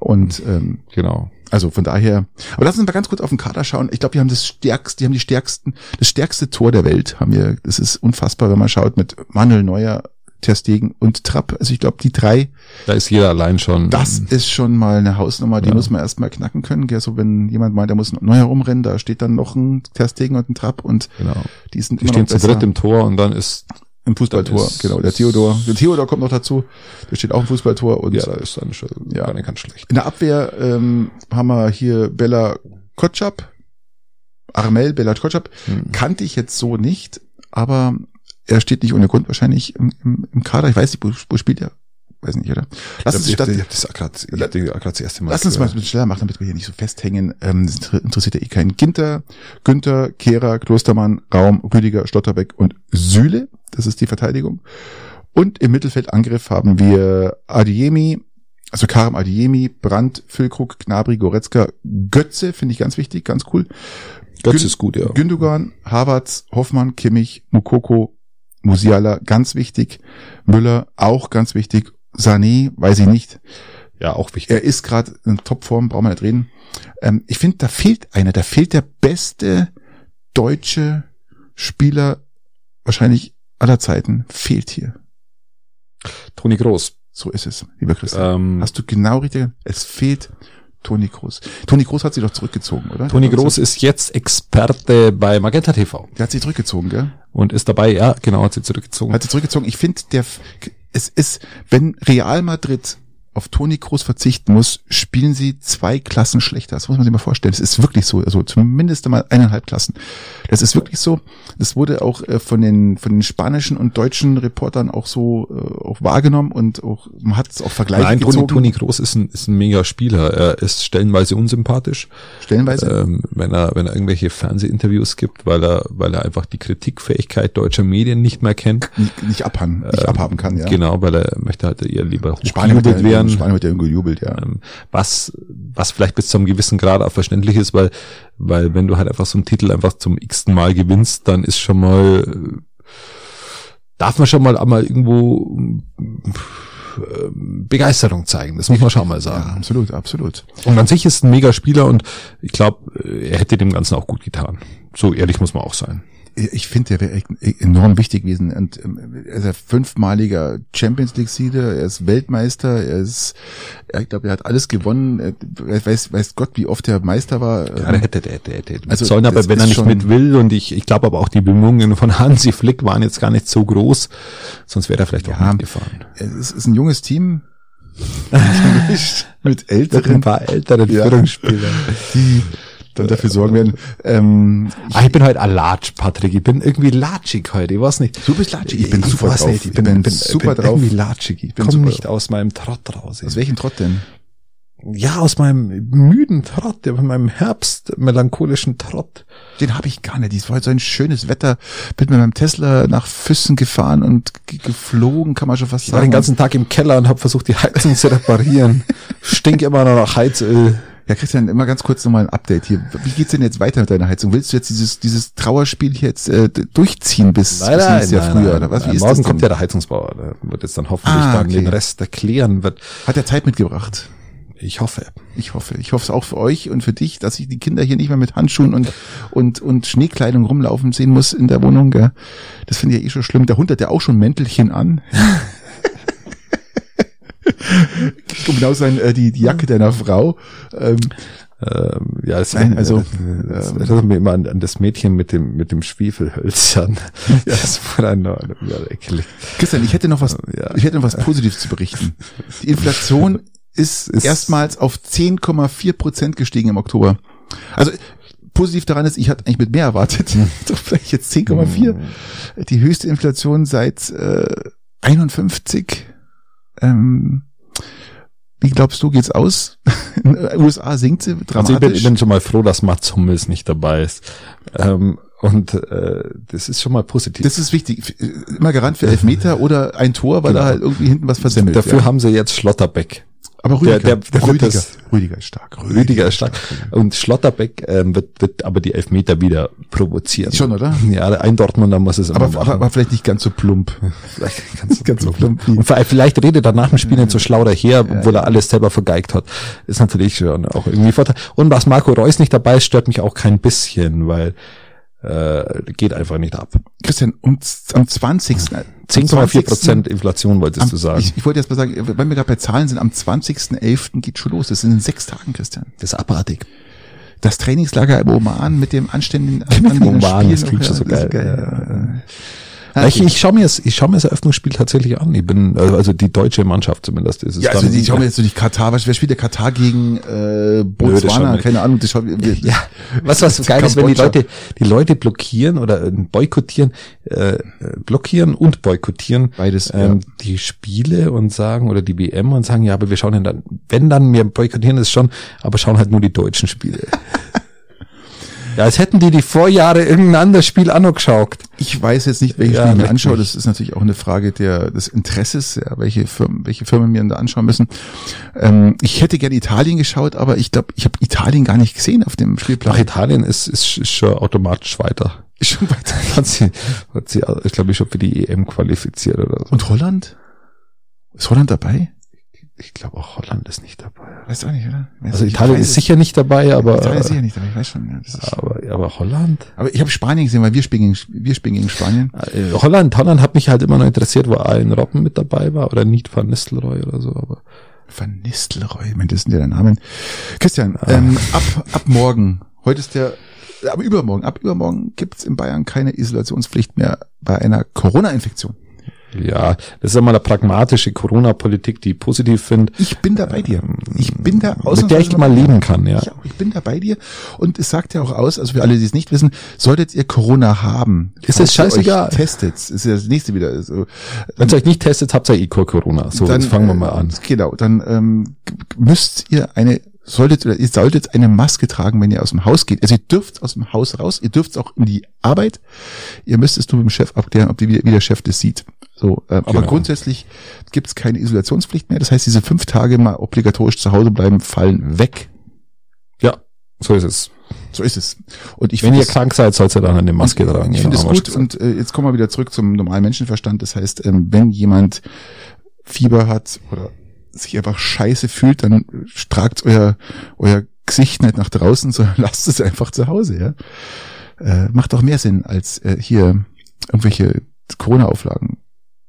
B: Und ähm,
A: Genau.
B: Also von daher. Aber lass uns mal ganz kurz auf den Kader schauen. Ich glaube, wir haben das stärkste, die haben die stärksten, das stärkste Tor der Welt haben wir. Das ist unfassbar, wenn man schaut mit Manuel Neuer, Ter Stegen und Trapp. Also ich glaube, die drei
A: Da ist jeder allein schon.
B: das ist schon mal eine Hausnummer, die
A: Ja.
B: muss man erstmal knacken können. Gell? So, wenn jemand meint, der muss neu herumrennen, da steht dann noch ein Terstegen und ein Trapp und
A: genau.
B: die sind
A: Die
B: immer
A: stehen
B: noch
A: zu
B: besser
A: dritt im Tor und dann ist,
B: im Fußballtor. genau, der Theodor. Der Theodor kommt noch dazu. Der steht auch im Fußballtor und
A: ja, da ist dann schon
B: Ja.
A: gar ganz schlecht.
B: in der Abwehr ähm, haben wir hier Bella Kotschap, Armel Bella Kotschap.
A: Hm.
B: Kannte ich jetzt so nicht, aber er steht nicht ohne Grund wahrscheinlich im, im, im Kader. Ich weiß nicht, wo, wo spielt er? Weiß nicht, oder? Lass uns statt,
A: ich hab das gerade das erste Mal.
B: Lass uns mal bisschen schneller machen, damit wir hier nicht so festhängen. Ähm, das inter- interessiert ja eh keinen. Ginter, Günther, Kehrer, Klostermann, Raum, Rüdiger, Stotterbeck und Süle. Das ist die Verteidigung. Und im Mittelfeldangriff haben wir Adiemi, also Karim Adiemi, Brandt, Füllkrug, Gnabry, Goretzka, Götze, finde ich ganz wichtig, ganz cool.
A: Götze
B: Gün-
A: ist gut, ja.
B: Gündogan, Havertz, Hoffmann, Kimmich, Mukoko, Musiala, ganz wichtig. Müller, auch ganz wichtig. Sané, weiß ich nicht.
A: Ja, auch wichtig.
B: Er ist gerade in Topform, brauchen wir nicht reden. Ähm, ich finde, da fehlt einer. Da fehlt der beste deutsche Spieler wahrscheinlich aller Zeiten. Fehlt hier.
A: Toni Groß.
B: So ist es, lieber Christian.
A: Ähm,
B: Hast du genau richtig? Es fehlt Toni Groß. Toni Groß hat sich doch zurückgezogen, oder?
A: Toni Groß ist jetzt Experte bei Magenta TV
B: Der hat sich zurückgezogen, gell?
A: und ist dabei, ja, genau, hat sie zurückgezogen.
B: Hat sich zurückgezogen. Ich finde, der, es ist, wenn Real Madrid auf Toni Kroos verzichten muss, spielen sie zwei Klassen schlechter. Das muss man sich mal vorstellen. Das ist wirklich so. Also zumindest einmal eineinhalb Klassen. Das ist wirklich so. Das wurde auch äh, von den, von den spanischen und deutschen Reportern auch so äh, auch wahrgenommen und auch, man hat es auch Vergleiche
A: Nein, Toni,
B: gezogen.
A: Toni Groß ist ein, ist ein mega Spieler. Er ist stellenweise unsympathisch,
B: stellenweise.
A: ähm, wenn er, wenn er irgendwelche Fernsehinterviews gibt, weil er, weil er einfach die Kritikfähigkeit deutscher Medien nicht mehr kennt.
B: nicht, nicht abhaben, nicht abhaben kann, ja.
A: Genau, weil er möchte halt eher lieber hochgejubelt
B: ja,
A: werden.
B: Spanien wird ja irgendwo jubelt, ja.
A: Ähm, was, was vielleicht bis zu einem gewissen Grad auch verständlich ist, weil, weil wenn du halt einfach so einen Titel einfach zum x-ten Mal gewinnst, dann ist schon mal, darf man schon mal einmal irgendwo äh, Begeisterung zeigen. Das muss man schon mal
B: Ja,
A: sagen.
B: absolut, absolut.
A: Und an sich ist ein mega Spieler und ich glaube, er hätte dem Ganzen auch gut getan. So ehrlich muss man auch sein.
B: Ich finde, der wäre echt enorm wichtig gewesen. Und ähm, er ist ja fünfmaliger Champions League Sieger, er ist Weltmeister, er ist, ich glaube, er hat alles gewonnen. Er weiß, weiß Gott, wie oft er Meister war.
A: Ja, der hätte, der hätte, der hätte.
B: Also,
A: sollen aber, wenn er nicht mit will, und ich, ich glaube aber auch die Bemühungen von Hansi Flick waren jetzt gar nicht so groß, sonst wäre er vielleicht auch
B: Ja.
A: mitgefahren.
B: Es ist ein junges Team. mit
A: Mit ein
B: älteren,
A: paar älteren
B: Ja.
A: Führungsspielern.
B: die dann dafür sorgen werden. Ähm,
A: Ah, ich bin heute ein Latsch, Patrick. Ich bin irgendwie latschig heute. Ich weiß nicht.
B: Du bist latschig. Ich bin
A: Ich
B: super drauf.
A: nicht. Ich
B: Ich
A: bin,
B: bin
A: bin
B: super
A: bin
B: drauf.
A: irgendwie latschig. Ich
B: bin
A: nicht
B: drauf.
A: aus meinem Trott raus.
B: aus welchem Trott denn?
A: Ja, aus meinem müden Trott, ja, von meinem Herbst melancholischen Trott.
B: Den habe ich gar nicht. Dies war heute so ein schönes Wetter. Bin mit meinem Tesla nach Füssen gefahren und ge- geflogen, kann man schon fast
A: Ich war
B: sagen.
A: den ganzen Tag im Keller und habe versucht, die Heizung zu reparieren. Stink immer noch nach Heizöl.
B: Ja, Christian, immer ganz kurz nochmal ein Update hier. Wie geht's denn jetzt weiter mit deiner Heizung? Willst du jetzt dieses, dieses Trauerspiel jetzt äh, durchziehen bis,
A: nein,
B: bis nächstes Jahr
A: nein,
B: früher?
A: nein,
B: Oder was? Wie ist
A: morgen
B: das
A: kommt ja der Heizungsbauer, der wird jetzt dann hoffentlich
B: Ah,
A: dann
B: okay.
A: den Rest erklären. Wird,
B: Hat er Zeit mitgebracht?
A: ich hoffe.
B: Ich hoffe. Ich hoffe es auch für euch und für dich, dass ich die Kinder hier nicht mehr mit Handschuhen und, und, und Schneekleidung rumlaufen sehen muss in der Wohnung. Gell? Das finde ich ja eh schon schlimm. Der Hund hat ja auch schon Mäntelchen an. um genau sein, äh, die, die Jacke deiner Frau. Ähm,
A: Ähm, ja, es,
B: Nein, also,
A: das
B: ähm,
A: erinnert mich immer an, an das Mädchen mit dem mit dem Schwefelhölzern. ja, das war dann noch ja, ekelig.
B: Christian, ich hätte noch was,
A: Ja.
B: ich hätte noch was Positives zu berichten. Die Inflation ist,
A: Ist-
B: erstmals auf 10,4 Prozent gestiegen im Oktober. Also positiv daran ist, ich hatte eigentlich mit mehr erwartet. Doch vielleicht jetzt 10,4. Die höchste Inflation seit äh, 51. Ähm, wie glaubst du, geht's aus? In den USA sinkt sie
A: Also
B: dramatisch.
A: ich bin, ich bin schon mal froh, dass Mats Hummels nicht dabei ist. Ähm, und äh, das ist schon mal positiv.
B: das ist wichtig. Immer Garant für Elfmeter oder ein Tor, weil
A: Genau.
B: er halt irgendwie hinten was versemmelt.
A: Dafür
B: ja.
A: haben sie jetzt Schlotterbeck.
B: Aber Rüdiger,
A: der- der wird
B: Rüdiger,
A: das-
B: Rüdiger ist stark.
A: Rüdiger ist stark. Und Schlotterbeck ähm, wird, wird aber die Elfmeter wieder provozieren.
B: Schon, oder?
A: Ja, ein Dortmunder muss es immer
B: Aber,
A: machen.
B: aber, vielleicht nicht ganz so plump.
A: vielleicht ganz,
B: Ganz so plump wie-
A: Und vielleicht vielleicht redet er nach dem Spiel nicht so schlau daher, obwohl er alles selber vergeigt hat. Ist natürlich schon auch irgendwie Vorteil. Und was Marco Reus nicht dabei ist, stört mich auch kein bisschen, weil äh, geht einfach nicht ab.
B: Christian, um, am 20. am
A: 10,4 Prozent Inflation wolltest
B: am-
A: du sagen.
B: Ich, ich wollte jetzt mal sagen, weil wir gerade bei Zahlen sind, am 20.11. geht schon los. Das sind in sechs Tagen, Christian.
A: das ist abartig.
B: Das Trainingslager im Oman mit dem anständigen
A: Mit dem
B: anständigen
A: Oman, das
B: Spielen
A: klingt
B: noch,
A: schon so
B: ja, das
A: geil.
B: ist ja.
A: Ja, ich, ich schaue mir das, ich schaue mir das Eröffnungsspiel tatsächlich an. Ich bin, also also die deutsche Mannschaft zumindest ist es
B: Ja, also
A: dann.
B: die schauen wir jetzt so die Katar, was, wer spielt der Katar gegen äh, Botswana?
A: wir-
B: Keine Ahnung, das schauen wir.
A: Ja, was was geil ist, wenn die. Leute die Leute blockieren oder äh, boykottieren, äh, äh, blockieren und boykottieren
B: Beides,
A: ähm, die Spiele und sagen oder die WM und sagen, ja, aber wir schauen ja dann, wenn dann wir boykottieren es schon, aber schauen halt nur die deutschen Spiele. ja, als hätten die die Vorjahre irgendein anderes Spiel auch noch geschaut.
B: Ich weiß jetzt nicht, welche
A: Ja,
B: Spiele ich mir anschaue. Das ist natürlich auch eine Frage der, des Interesses, ja, welche Firmen, welche Firmen mir da anschauen müssen. Ähm, ich hätte gerne Italien geschaut, aber ich glaube, ich habe Italien gar nicht gesehen auf dem Spielplan.
A: Nach Italien ist, ist, ist schon automatisch weiter.
B: Ist schon weiter.
A: Hat sie, hat sie, ich glaube, ich schon für die EM qualifiziert oder so.
B: Und Holland? Ist Holland dabei?
A: Ich glaube auch Holland ist nicht dabei.
B: Weißt du auch nicht, oder? Weiß
A: Also. Italien ist sicher nicht dabei, aber,
B: Italien ist sicher nicht dabei, ich weiß schon. Ja,
A: aber, aber Holland?
B: aber ich habe Spanien gesehen, weil wir spielen gegen, wir spielen gegen Spanien.
A: Äh, Holland, Holland hat mich halt immer noch interessiert, wo Alan Robben mit dabei war oder nicht Van Nistelrooy oder so, aber
B: Van Nistelrooy, meine, das sind ja der Namen. Christian, ähm, ab, ab morgen, heute ist der, aber übermorgen, ab übermorgen gibt's in Bayern keine Isolationspflicht mehr bei einer Corona-Infektion.
A: Ja, das ist immer eine pragmatische Corona-Politik, die ich positiv finde,
B: Ich bin da bei dir. Ich bin da
A: mit der ich mal leben kann, ja.
B: Ich, auch, ich bin da bei dir. Und es sagt ja auch aus, also für alle, die es nicht wissen, solltet ihr Corona haben.
A: Ist es
B: euch
A: scheißegal.
B: Testet, ist ja das nächste wieder. So,
A: Wenn ihr euch nicht testet, habt ihr eh Corona. So, jetzt fangen wir mal an.
B: äh, Genau, dann ähm, müsst ihr eine solltet oder ihr solltet eine Maske tragen, wenn ihr aus dem Haus geht. Also ihr dürft aus dem Haus raus, ihr dürft auch in die Arbeit. Ihr müsst es nur mit dem Chef abklären, ob die, wie der Chef das sieht. So, ähm, aber
A: Genau.
B: grundsätzlich gibt es keine Isolationspflicht mehr. Das heißt, diese fünf Tage mal obligatorisch zu Hause bleiben, fallen weg.
A: Ja, so ist es.
B: So ist es. Und ich
A: Wenn ihr krank seid, sollt ihr dann eine Maske tragen.
B: Ich finde es gut und äh, jetzt kommen wir wieder zurück zum normalen Menschenverstand. Das heißt, ähm, wenn jemand Fieber hat oder sich einfach scheiße fühlt, dann tragt euer, euer Gesicht nicht nach draußen, sondern lasst es einfach zu Hause, ja. Äh, macht doch mehr Sinn als äh, hier irgendwelche Corona-Auflagen.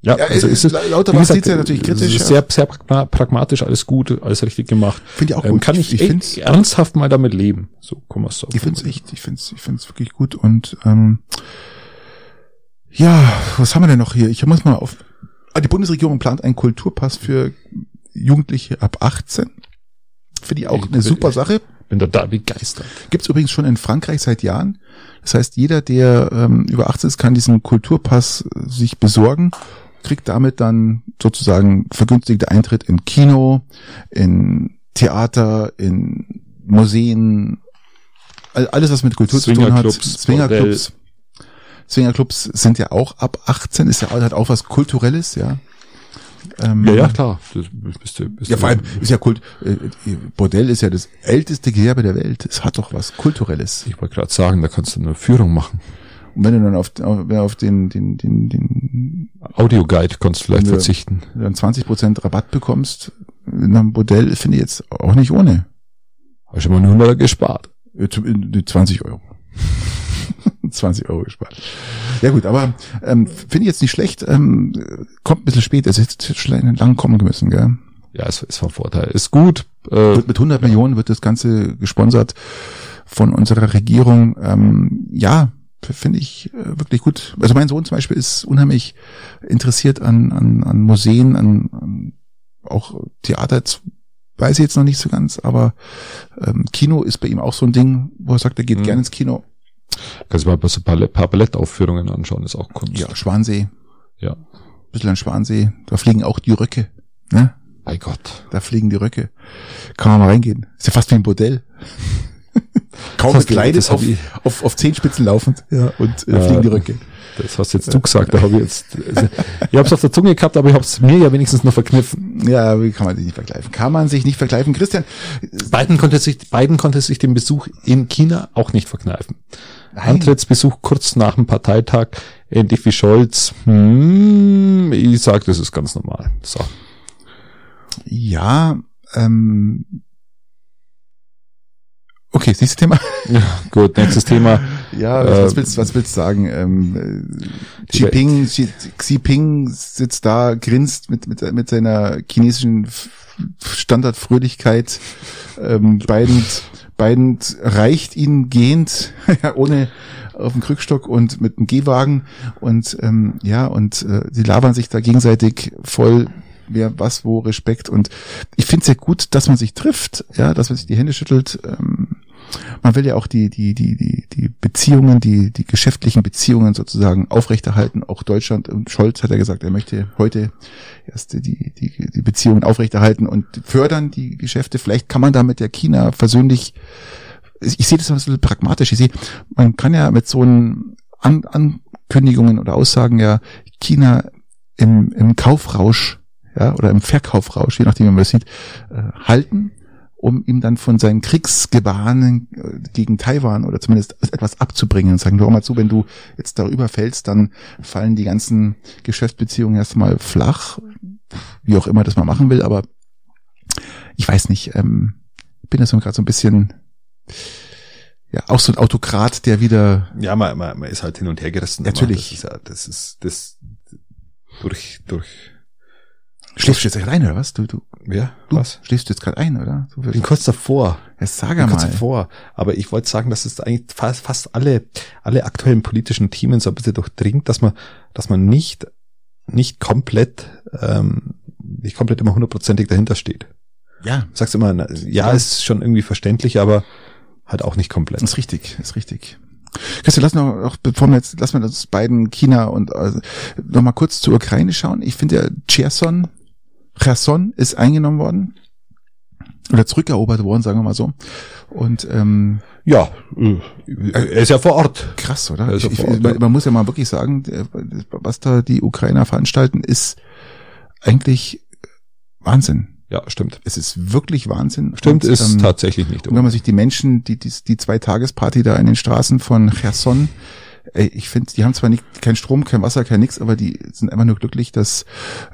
A: Ja,
B: Ja,
A: also
B: äh,
A: ist es,
B: La- Lauterbach
A: wie gesagt,
B: sieht's ja natürlich kritisch,
A: es ist
B: ja.
A: Sehr, sehr pragma- pragmatisch, alles gut, alles richtig gemacht.
B: Finde ich auch
A: Ähm,
B: gut.
A: kann ich,
B: Ich
A: echt ernsthaft mal damit leben. So, komm mal so.
B: Ich finde es echt, ich finde es ich find's wirklich gut und ähm, ja, was haben wir denn noch hier? Ich muss mal auf. Ah, die Bundesregierung plant einen Kulturpass für Jugendliche ab 18. Finde ich auch
A: Ich-
B: eine super Sache.
A: bin total begeistert.
B: Gibt's übrigens schon in Frankreich seit Jahren. Das heißt, jeder, der ähm, über 18 ist, kann diesen Kulturpass äh, sich besorgen, kriegt damit dann sozusagen vergünstigte Eintritt in Kino, in Theater, in Museen, all- alles, was mit Kultur zu tun hat.
A: Swingerclubs,
B: Swingerclubs. Swingerclubs sind ja auch ab 18, ist ja hat auch was Kulturelles, ja.
A: Ähm, ja, ja, klar. Das
B: bist du, bist ja, vor allem ist ja Kult. Äh, Bordell ist ja das älteste Gewerbe der Welt. Es hat doch was Kulturelles.
A: Ich wollte gerade sagen, da kannst du eine Führung machen.
B: Und wenn du dann auf, auf den, den, den, den
A: Audioguide kannst du vielleicht du verzichten.
B: Dann 20 Prozent Rabatt bekommst in einem Bordell, finde ich jetzt auch nicht ohne.
A: Ich schon mal eine 100 gespart.
B: 20 Euro. 20 Euro gespart. Ja gut, aber ähm, finde ich jetzt nicht schlecht. Ähm, kommt ein bisschen spät. Es ist schon lang kommen müssen, gell?
A: Ja, es ist von Vorteil. Ist gut.
B: Äh, mit 100 Millionen wird das Ganze gesponsert von unserer Regierung. Ähm, ja, finde ich äh, wirklich gut. Also mein Sohn zum Beispiel ist unheimlich interessiert an, an, an Museen, an, an auch Theater. Weiß ich jetzt noch nicht so ganz, aber ähm, Kino ist bei ihm auch so ein Ding, wo er sagt, er geht mhm. gerne ins Kino.
A: Kannst du mal ein paar Ballettaufführungen anschauen, ist auch Kunst.
B: Ja, Schwansee.
A: Ja.
B: bisschen an Schwansee. Da fliegen auch die Röcke. Ne?
A: Bei Gott.
B: Da fliegen die Röcke. Kann man mal reingehen. Ist ja fast wie ein Bordell. Kaum gekleidet, auf, auf, auf Zehenspitzen laufend ja, und äh, fliegen die Röcke.
A: Das hast jetzt du gesagt, da habe ich jetzt, also, ich habe es auf der Zunge gehabt, aber ich habe es mir ja wenigstens noch verkniffen.
B: Ja, wie kann man sich nicht vergleichen? Kann man sich nicht vergleichen, Christian?
A: Biden konnte sich, Biden konnte sich den Besuch in China auch nicht verkneifen. Nein. Antrittsbesuch kurz nach dem Parteitag, ähnlich wie Scholz. Hm, ich sag, das ist ganz normal. So.
B: Ja, ähm, Okay, nächstes Thema.
A: Ja, gut, nächstes Thema.
B: Ja, äh, was willst, was willst du sagen? Ähm, Xi Jinping, Xi, Xi Jinping sitzt da, grinst mit, mit, mit seiner chinesischen Standardfröhlichkeit. Ähm, Biden, Biden reicht ihn gehend, ohne auf dem Krückstock und mit dem Gehwagen und ähm, ja und äh, sie labern sich da gegenseitig voll wer was wo Respekt und ich finde es ja gut, dass man sich trifft, ja, dass man sich die Hände schüttelt. Ähm, man will ja auch die, die, die, die, die Beziehungen, die, die geschäftlichen Beziehungen sozusagen aufrechterhalten. Auch Deutschland und Scholz hat ja gesagt, er möchte heute erst die, die, die Beziehungen aufrechterhalten und fördern die Geschäfte. Vielleicht kann man da mit der China versöhnlich, ich, sehe das ein bisschen pragmatisch. Ich sehe, man kann ja mit so einen An Ankündigungen oder Aussagen ja China im, im Kaufrausch ja, oder im Verkaufrausch, je nachdem, wie man das sieht, äh, halten, um ihm dann von seinen Kriegsgebaren äh, gegen Taiwan oder zumindest etwas abzubringen und sagen, hör mal zu, wenn du jetzt darüber fällst, dann fallen die ganzen Geschäftsbeziehungen erstmal flach, wie auch immer das man machen will, aber ich weiß nicht, ähm, bin das so gerade so ein bisschen ja, auch so ein Autokrat, der wieder.
A: Ja, man, man, man ist halt hin und her gerissen.
B: Natürlich.
A: Das ist, ja, das ist das durch, durch
B: Schläfst du jetzt rein, oder was? Du, du,
A: ja,
B: du was? Schläfst du jetzt gerade ein, oder?
A: Du bin kurz davor.
B: Ja, sag mal. Kurz
A: davor. Aber ich wollte sagen, dass es eigentlich fast, fast alle, alle aktuellen politischen Themen so ein bisschen durchdringt, dass man, dass man nicht, nicht komplett, ähm, nicht komplett immer hundertprozentig dahinter steht.
B: Ja.
A: Du sagst immer, na, ja, ja, ist schon irgendwie verständlich, aber halt auch nicht komplett.
B: Ist richtig, ist richtig. Christian, lass noch, auch bevor wir jetzt, lass mal das beiden China und also, noch mal kurz zur Ukraine schauen. Ich finde ja Cherson Cherson ist eingenommen worden oder zurückerobert worden, sagen wir mal so. Und ähm,
A: ja, äh, er ist ja vor Ort.
B: Krass, oder? Ich, ich, Ort, man muss ja mal wirklich sagen, was da die Ukrainer veranstalten, ist eigentlich Wahnsinn.
A: Ja, stimmt.
B: Es ist wirklich Wahnsinn.
A: Stimmt, und, ist ähm, tatsächlich nicht.
B: Und wenn man sich die Menschen, die die, die zwei Tagesparty da in den Straßen von Cherson, ey, ich finde, die haben zwar nicht kein Strom, kein Wasser, kein nix, aber die sind einfach nur glücklich, dass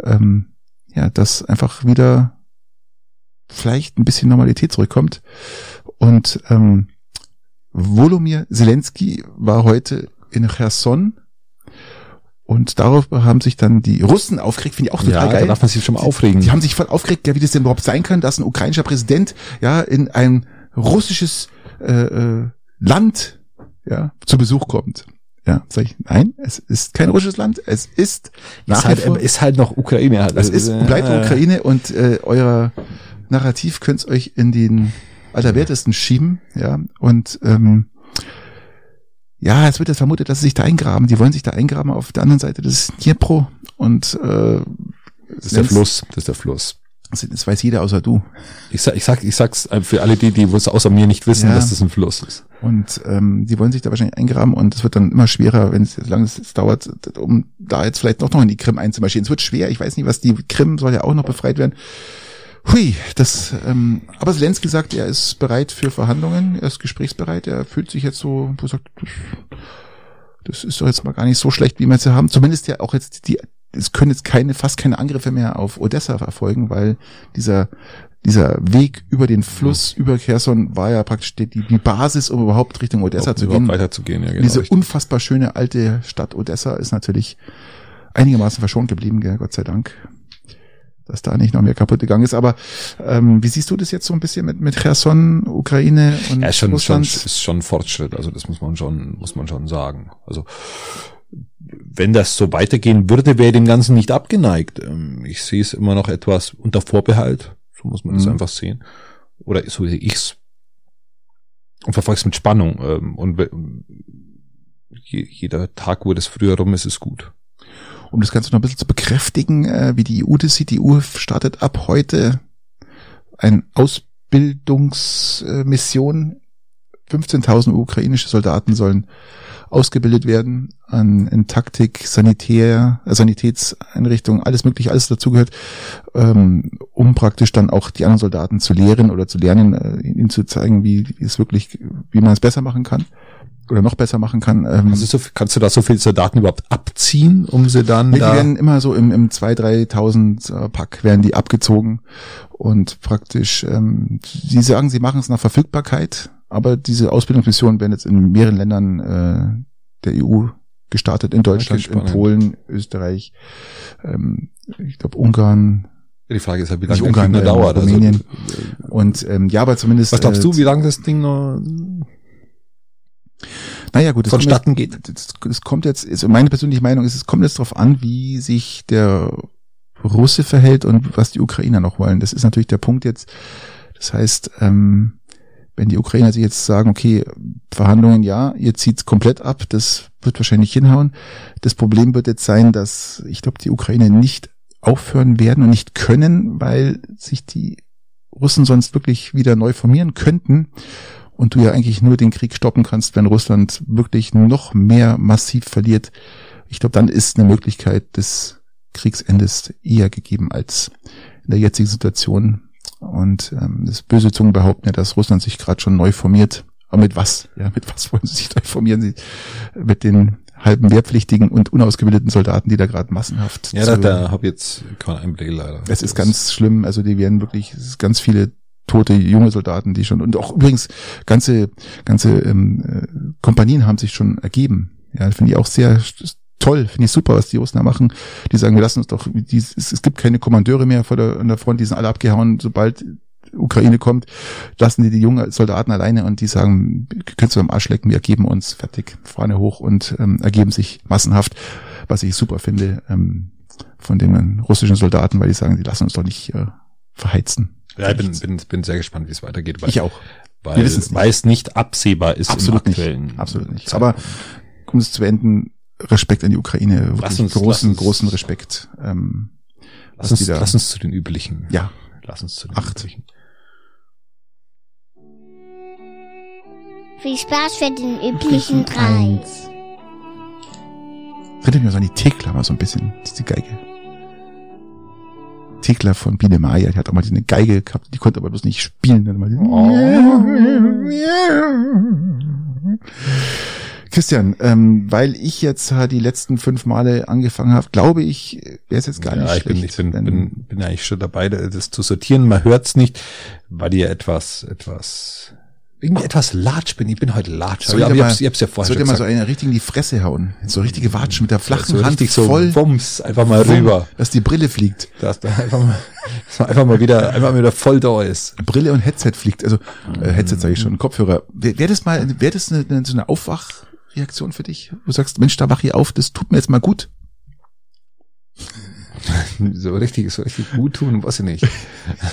B: ähm, ja, dass einfach wieder vielleicht ein bisschen Normalität zurückkommt. Und ähm, Volomir Zelensky war heute in Cherson und darauf haben sich dann die Russen aufgeregt, finde ich auch total ja, geil. Da
A: darf man sich schon mal aufregen.
B: Die, die haben sich voll aufgeregt, ja, wie das denn überhaupt sein kann, dass ein ukrainischer Präsident ja in ein russisches äh, äh Land ja, zu Besuch kommt. Ja, sag ich, nein, es ist kein russisches Land, es ist
A: nach ist halt, ist halt noch Ukraine. Halt.
B: Es ist bleibt Ukraine und äh, euer Narrativ könnt's euch in den Allerwertesten schieben, ja, und ähm, ja, es wird jetzt vermutet, dass sie sich da eingraben. Die wollen sich da eingraben auf der anderen Seite des Dnipro und äh,
A: das ist der Fluss, das ist der Fluss.
B: Das weiß jeder außer du.
A: Ich sag, ich sag, ich sag's für alle die, die es außer mir nicht wissen, ja. dass das ein Fluss ist.
B: Und ähm, die wollen sich da wahrscheinlich eingraben und es wird dann immer schwerer, wenn es lange dauert, um da jetzt vielleicht noch noch in die Krim einzumarschieren. Es wird schwer. Ich weiß nicht, was die Krim soll ja auch noch befreit werden. Hui, das. Ähm, aber Zelensky sagt, er ist bereit für Verhandlungen. Er ist gesprächsbereit. Er fühlt sich jetzt so, wo sagt, das, das ist doch jetzt mal gar nicht so schlecht, wie wir es haben. Zumindest ja auch jetzt die es können jetzt keine, fast keine Angriffe mehr auf Odessa erfolgen, weil dieser, dieser Weg über den Fluss, über Kherson war ja praktisch die, die Basis, um überhaupt Richtung Odessa um zu gehen.
A: Weiter zu gehen ja,
B: genau, Diese richtig. unfassbar schöne alte Stadt Odessa ist natürlich einigermaßen verschont geblieben, gell, Gott sei Dank dass da nicht noch mehr kaputt gegangen ist. Aber ähm, wie siehst du das jetzt so ein bisschen mit mit Cherson, Ukraine und
A: ja, schon, Russland? Schon, ist schon Fortschritt. Also das muss man schon muss man schon sagen. Also wenn das so weitergehen würde, wäre dem Ganzen nicht abgeneigt. Ähm, ich sehe es immer noch etwas unter Vorbehalt. So muss man mhm. das einfach sehen. Oder so sehe ich's. Und verfolge es mit Spannung. Ähm, und jeder Tag, wo das früher rum ist, ist gut.
B: Um das Ganze noch ein bisschen zu bekräftigen, äh, wie die EU das sieht, die EU startet ab heute eine Ausbildungsmission. 15.000 ukrainische Soldaten sollen ausgebildet werden an in Taktik, Sanitär, äh, Sanitätseinrichtungen, alles mögliche, alles dazugehört, ähm, um praktisch dann auch die anderen Soldaten zu lehren oder zu lernen, äh, ihnen zu zeigen, wie, wie es wirklich, wie man es besser machen kann oder noch besser machen kann.
A: Ähm, also so, kannst du da so viele Soldaten überhaupt abziehen, um sie dann
B: nee, da? Die werden immer so im, im 2.000, 3.000 äh, Pack werden die abgezogen und praktisch, ähm, sie sagen, sie machen es nach Verfügbarkeit, aber diese Ausbildungsmissionen werden jetzt in mehreren Ländern äh, der EU gestartet, in Deutschland, in Polen, Österreich, ähm, ich glaube Ungarn.
A: Die Frage ist halt, wie lange
B: der Ungarn, noch dauert. Also, Rumänien. Also, und ähm, ja, aber zumindest.
A: Was glaubst du, äh, wie lange das Ding noch
B: naja, gut,
A: vonstatten geht?
B: Es kommt jetzt, ist, meine persönliche Meinung ist, es kommt jetzt darauf an, wie sich der Russe verhält und was die Ukrainer noch wollen. Das ist natürlich der Punkt jetzt. Das heißt, ähm, wenn die Ukrainer sich jetzt sagen, okay, Verhandlungen ja, ihr zieht komplett ab, das wird wahrscheinlich hinhauen. Das Problem wird jetzt sein, dass ich glaube, die Ukrainer nicht aufhören werden und nicht können, weil sich die Russen sonst wirklich wieder neu formieren könnten und du ja eigentlich nur den Krieg stoppen kannst, wenn Russland wirklich noch mehr massiv verliert. Ich glaube, dann ist eine Möglichkeit des Kriegsendes eher gegeben als in der jetzigen Situation. Und ähm, das böse Zungen behaupten ja, dass Russland sich gerade schon neu formiert. Aber mit was? Ja, mit was wollen sie sich neu formieren? Sie mit den halben wehrpflichtigen und unausgebildeten Soldaten, die da gerade massenhaft.
A: Ja, da, da habe jetzt keinen Einblick leider.
B: Es ist ganz schlimm. Also die werden wirklich, es ist ganz viele tote junge Soldaten, die schon und auch übrigens ganze ganze ähm, äh, Kompanien haben sich schon ergeben. Ja, finde ich auch sehr toll, finde ich super, was die Russen da machen. Die sagen, wir lassen uns doch, die, es, es gibt keine Kommandeure mehr vor der, an der Front, die sind alle abgehauen, sobald Ukraine kommt, lassen die die jungen Soldaten alleine und die sagen, könntest du am Arsch lecken, wir ergeben uns, fertig, Fahne hoch und ähm, ergeben sich massenhaft, was ich super finde ähm, von den russischen Soldaten, weil die sagen, die lassen uns doch nicht äh, verheizen.
A: Ja, ich bin, bin, bin sehr gespannt, wie es weitergeht.
B: Weil, ich auch.
A: Weil, weil es nicht absehbar ist
B: Absolut im aktuellen. Nicht. Absolut nicht. Aber um es zu beenden, Respekt an die Ukraine.
A: Lass uns,
B: großen,
A: lass uns,
B: großen Respekt. Ähm,
A: lass, uns, lass uns zu den üblichen.
B: Ja.
A: Lass uns zu den
B: Acht. üblichen.
C: Viel Spaß für den üblichen drei.
B: Erinnert mich so an die Thekla mal so ein bisschen. Das ist die Geige. Thekla von Biene Maya, die hat auch mal eine Geige gehabt, die konnte aber bloß nicht spielen. Dann mal oh. Christian, ähm, weil ich jetzt die letzten fünf Male angefangen habe, glaube ich, wäre es jetzt gar
A: ja,
B: nicht
A: ich schlecht. Bin, ich bin, bin, bin eigentlich schon dabei, das zu sortieren. Man hört's nicht, weil ihr etwas, etwas irgendwie etwas latsch bin. Ich bin heute latsch.
B: Soll
A: aber
B: ich, hab's, ich hab's ja vorher Soll dir mal so eine richtig in die Fresse hauen? So richtige Watschen mit der flachen
A: so
B: Hand
A: so
B: voll.
A: Bums, einfach mal wumm, rüber.
B: Dass die Brille fliegt.
A: Dass da einfach mal, dass man einfach mal wieder, einfach mal wieder voll da ist.
B: Brille und Headset fliegt. Also, äh, Headset sage ich schon, Kopfhörer. Wäre wär das mal, wäre das eine, eine, so eine Aufwachreaktion für dich? Du sagst, Mensch, da wach ich auf, das tut mir jetzt mal gut.
A: so richtig, so richtig gut tun, weiß ich nicht.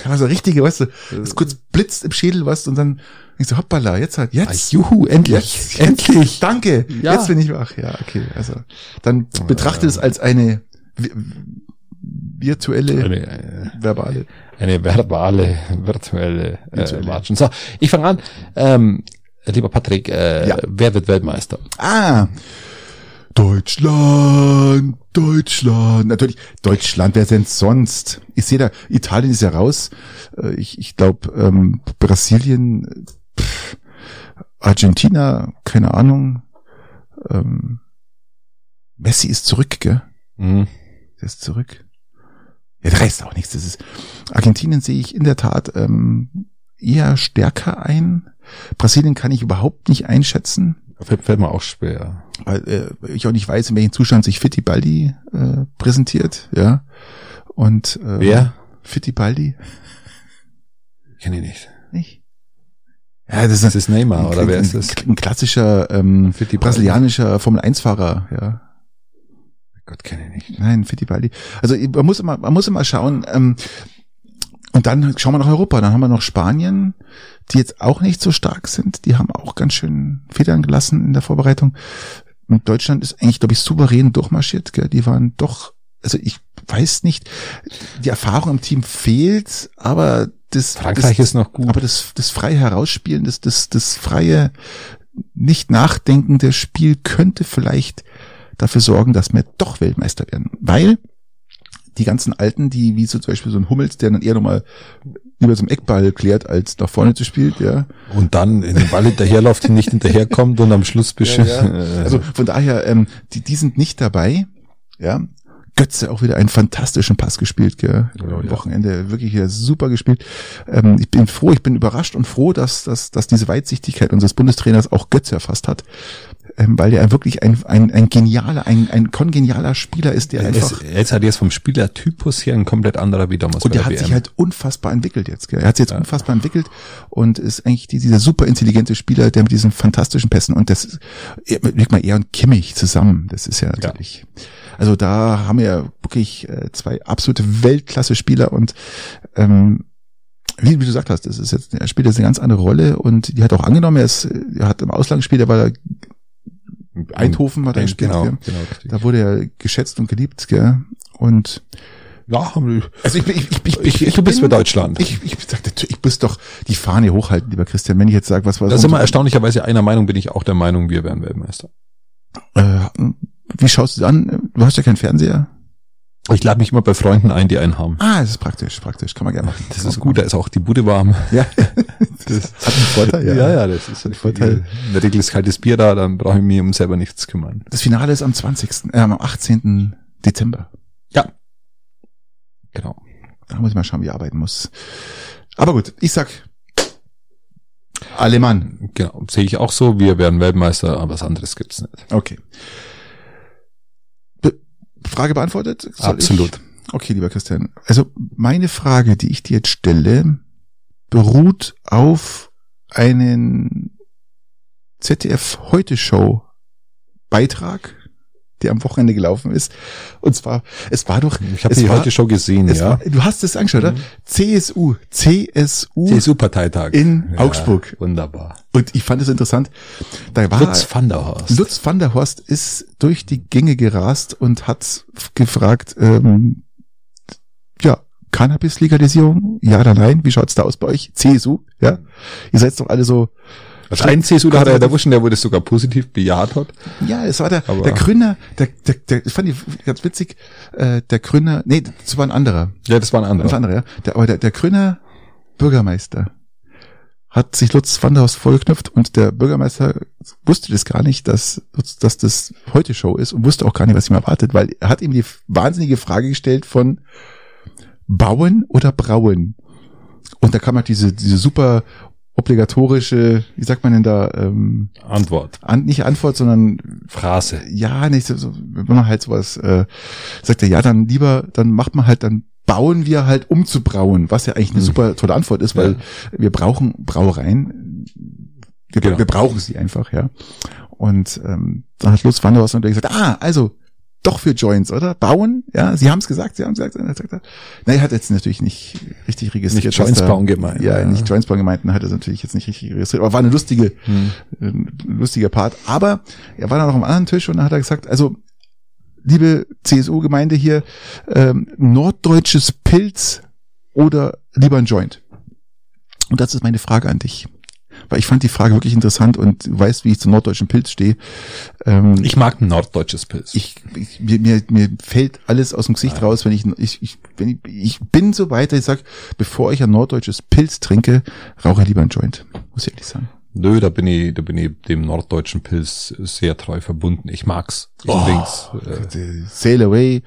B: Also richtige, weißt du, das kurz blitzt im Schädel was und dann ich so, hoppala, jetzt halt, jetzt.
A: Ah, juhu, endlich,
B: jetzt, endlich. Danke, ja. jetzt bin ich wach. Ja, okay, also dann betrachte es als eine virtuelle,
A: Eine, äh,
B: verbale.
A: eine verbale, virtuelle äh, Watschen. So, ich fange an. Ähm, lieber Patrick, äh,
B: Ja.
A: wer wird Weltmeister?
B: Ah, Deutschland, Deutschland. Natürlich, Deutschland, wer denn sonst? Ich sehe da, Italien ist ja raus. Äh, Ich, ich glaube, ähm, Brasilien, pff, Argentina, keine Ahnung. Ähm, Messi ist zurück, gell?
A: Mhm.
B: Der ist zurück. Ja, der reißt auch nichts. Das ist, Argentinien sehe ich in der Tat ähm, eher stärker ein. Brasilien kann ich überhaupt nicht einschätzen.
A: Fällt, fällt mir auch schwer.
B: weil äh, ich auch nicht weiß, in welchem Zustand sich Fittipaldi äh, präsentiert, ja. Und äh,
A: Wer?
B: Fittipaldi?
A: Kenne ich nicht.
B: Nicht? Ja, das ist,
A: Ist es Neymar oder wer ist
B: ein,
A: das?
B: ein klassischer ähm, brasilianischer Formel-1-Fahrer, ja.
A: Gott, kenne ich nicht.
B: Nein, Fittipaldi. Also man muss immer, man muss immer schauen. Ähm, und dann schauen wir nach Europa. Dann haben wir noch Spanien, die jetzt auch nicht so stark sind. Die haben auch ganz schön Federn gelassen in der Vorbereitung. Und Deutschland ist eigentlich, glaube ich, souverän durchmarschiert. Gell? Die waren doch, also ich weiß nicht, die Erfahrung im Team fehlt, aber das
A: Frankreich
B: das,
A: ist noch gut.
B: aber das, das freie Herausspielen, das, das, das freie, nicht nachdenkende Spiel könnte vielleicht dafür sorgen, dass wir doch Weltmeister werden. Weil die ganzen Alten, die wie so zum Beispiel so ein Hummels, der dann eher nochmal über so einem Eckball klärt, als nach vorne zu spielt, ja.
A: Und dann in den Ball hinterherläuft, nicht hinterherkommt und am Schluss du-
B: Ja, ja. Also von daher, ähm, die, die sind nicht dabei, ja. Götze auch wieder einen fantastischen Pass gespielt, gell?
A: Ja,
B: Am. Wochenende wirklich wieder super gespielt. Ähm, ich bin froh, ich bin überrascht und froh, dass, dass, dass diese Weitsichtigkeit unseres Bundestrainers auch Götze erfasst hat, ähm, weil er wirklich ein, ein, ein genialer, ein, ein kongenialer Spieler ist, der
A: Er
B: einfach
A: ist, jetzt hat er jetzt vom Spielertypus her ein komplett anderer wie damals.
B: und
A: bei
B: der hat
A: WM.
B: sich halt unfassbar entwickelt jetzt. Gell? Er hat sich jetzt unfassbar entwickelt und ist eigentlich die- dieser super intelligente Spieler, der mit diesen fantastischen Pässen und das leg mal er und Kimmich zusammen. Das ist ja natürlich. Also da haben wir ja wirklich äh, zwei absolute Weltklasse-Spieler und ähm, wie, wie du gesagt hast, das ist jetzt, er spielt jetzt eine ganz andere Rolle und die hat auch angenommen, er ist, er hat im Ausland gespielt, er war Eindhoven hat er gespielt,
A: Genau, genau. richtig.
B: da wurde er geschätzt und geliebt, gell? Und
A: Ja,
B: also ich, bin- ich, ich,
A: Ich- ich- du bist für Deutschland.
B: Ich, ich, natürlich, ich muss doch die Fahne hochhalten, lieber Christian. Wenn ich jetzt sage, was war
A: da sind wir erstaunlicherweise einer Meinung, bin ich auch der Meinung, wir werden Weltmeister.
B: äh, Wie schaust du es an? Du hast ja keinen Fernseher.
A: Ich lade mich immer bei Freunden ein, die einen haben.
B: Ah, das ist praktisch, praktisch. Kann man gerne machen.
A: Das ist gut, da ist auch die Bude warm.
B: Ja, das hat einen Vorteil. Ja.
A: das ist ein
B: Vorteil.
A: In der Regel ist kaltes Bier da, dann brauche ich mich um selber nichts kümmern.
B: Das Finale ist am 20., äh, am 18. Dezember.
A: Ja. Genau.
B: Da muss ich mal schauen, wie ich arbeiten muss. Aber gut, ich sag Alemann.
A: Genau. Sehe ich auch so. Wir werden Weltmeister, aber was anderes gibt's nicht.
B: Okay. Frage beantwortet? Soll
A: Absolut.
B: Ich? Okay, lieber Christian. Also meine Frage, die ich dir jetzt stelle, beruht auf einen ZDF Heute Show Beitrag, der am Wochenende gelaufen ist. Und zwar, es war doch,
A: Ich habe die
B: war-
A: heute schon gesehen,
B: es
A: ja.
B: war, du hast es angeschaut, oder?
A: Mhm.
B: CSU, CSU,
A: CSU-Parteitag.
B: in Augsburg.
A: Wunderbar.
B: Und ich fand es interessant. Da war
A: Lutz van der Horst.
B: Lutz van der Horst ist durch die Gänge gerast und hat gefragt, ähm, ja, Cannabis-Legalisierung, ja oder nein? Wie schaut's da aus bei euch? CSU, ja? Ihr seid doch alle so,
A: Also ein CSU, da hat er der Wuschen, der wurde sogar positiv bejaht hat.
B: ja, es war der,
A: Aber-
B: der Gründer, der, der, der, das fand ich ganz witzig, äh, der Gründer, nee, das war ein anderer,
A: Ja, das war ein
B: das war ein
A: anderer.
B: anderer, ja. Der, aber der, der Gründer Bürgermeister hat sich Lutz van der Horst vollgeknüpft und der Bürgermeister wusste das gar nicht, dass, dass das heute Show ist und wusste auch gar nicht, was ihm erwartet, weil er hat ihm die wahnsinnige Frage gestellt von bauen oder brauen. Und da kam halt diese, diese super obligatorische, wie sagt man denn da, ähm,
A: Antwort.
B: an, nicht Antwort, sondern
A: Phrase.
B: ja, nicht so, so wenn man halt sowas, äh, sagt er, ja, dann lieber, dann macht man halt, dann bauen wir halt um zu brauen, was ja eigentlich eine
A: Hm.
B: super tolle Antwort ist, weil
A: Ja.
B: wir brauchen Brauereien, wir,
A: Genau.
B: wir brauchen sie einfach, ja. Und ähm, dann hat Lutz van der Horst natürlich gesagt, ah, also doch für Joints, oder? Bauen, ja, sie haben es gesagt, sie haben es gesagt. Er na, er hat jetzt natürlich nicht richtig registriert.
A: Nicht Joints bauen gemeint,
B: Ja,
A: ja.
B: nicht Joints bauen gemeint, dann hat er natürlich jetzt nicht richtig registriert. Aber war eine lustige,
A: Hm.
B: ein lustiger Part. Aber er war dann noch am anderen Tisch und dann hat er gesagt, also liebe CSU-Gemeinde hier, ähm, norddeutsches Pilz oder lieber ein Joint? Und das ist meine Frage an dich. Weil ich fand die Frage wirklich interessant und weißt, wie ich zum norddeutschen Pilz stehe.
A: Ähm, ich mag ein norddeutsches Pilz.
B: Ich, ich, mir, mir fällt alles aus dem Gesicht Nein. raus, wenn ich, ich, ich, wenn ich, ich bin so weit, dass ich sage, bevor ich ein norddeutsches Pilz trinke, rauche ich lieber ein Joint. Muss ich ehrlich sagen.
A: Nö, da bin ich, da bin ich dem norddeutschen Pilz sehr treu verbunden. Ich mag's. Oh,
B: äh, Sail away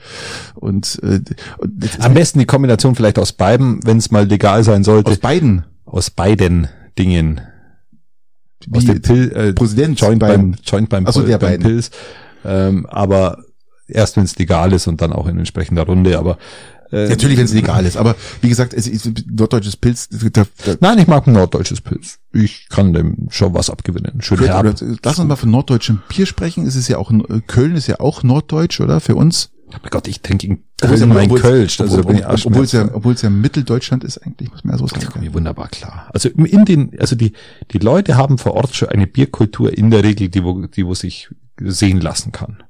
B: und, äh,
A: und am besten die Kombination vielleicht aus beiden, wenn es mal legal sein sollte.
B: Aus beiden.
A: Aus beiden Dingen.
B: Wie aus dem Pil äh, Präsident
A: Joint beim, beim Joint beim,
B: also der beim
A: Pilz. Ähm, aber erst wenn es legal ist und dann auch in entsprechender Runde. Aber
B: äh, Natürlich, wenn es legal ist, aber wie gesagt, es ist norddeutsches Pilz. Da,
A: da Nein, ich mag ein norddeutsches Pilz. Ich kann dem schon was abgewinnen.
B: Schön Gut, herb. Lass uns mal von norddeutschem Bier sprechen. Es ist ja auch Köln ist ja auch norddeutsch, oder? Für uns.
A: Oh mein Gott, ich trinke in Köln immer ein Kölsch.
B: Also obwohl, obwohl es ja, obwohl es ja Mitteldeutschland ist eigentlich, muss man ja so sagen.
A: Das mir wunderbar klar. Also in den, also die, die Leute haben vor Ort schon eine Bierkultur in der Regel, die wo, die wo sich sehen lassen kann.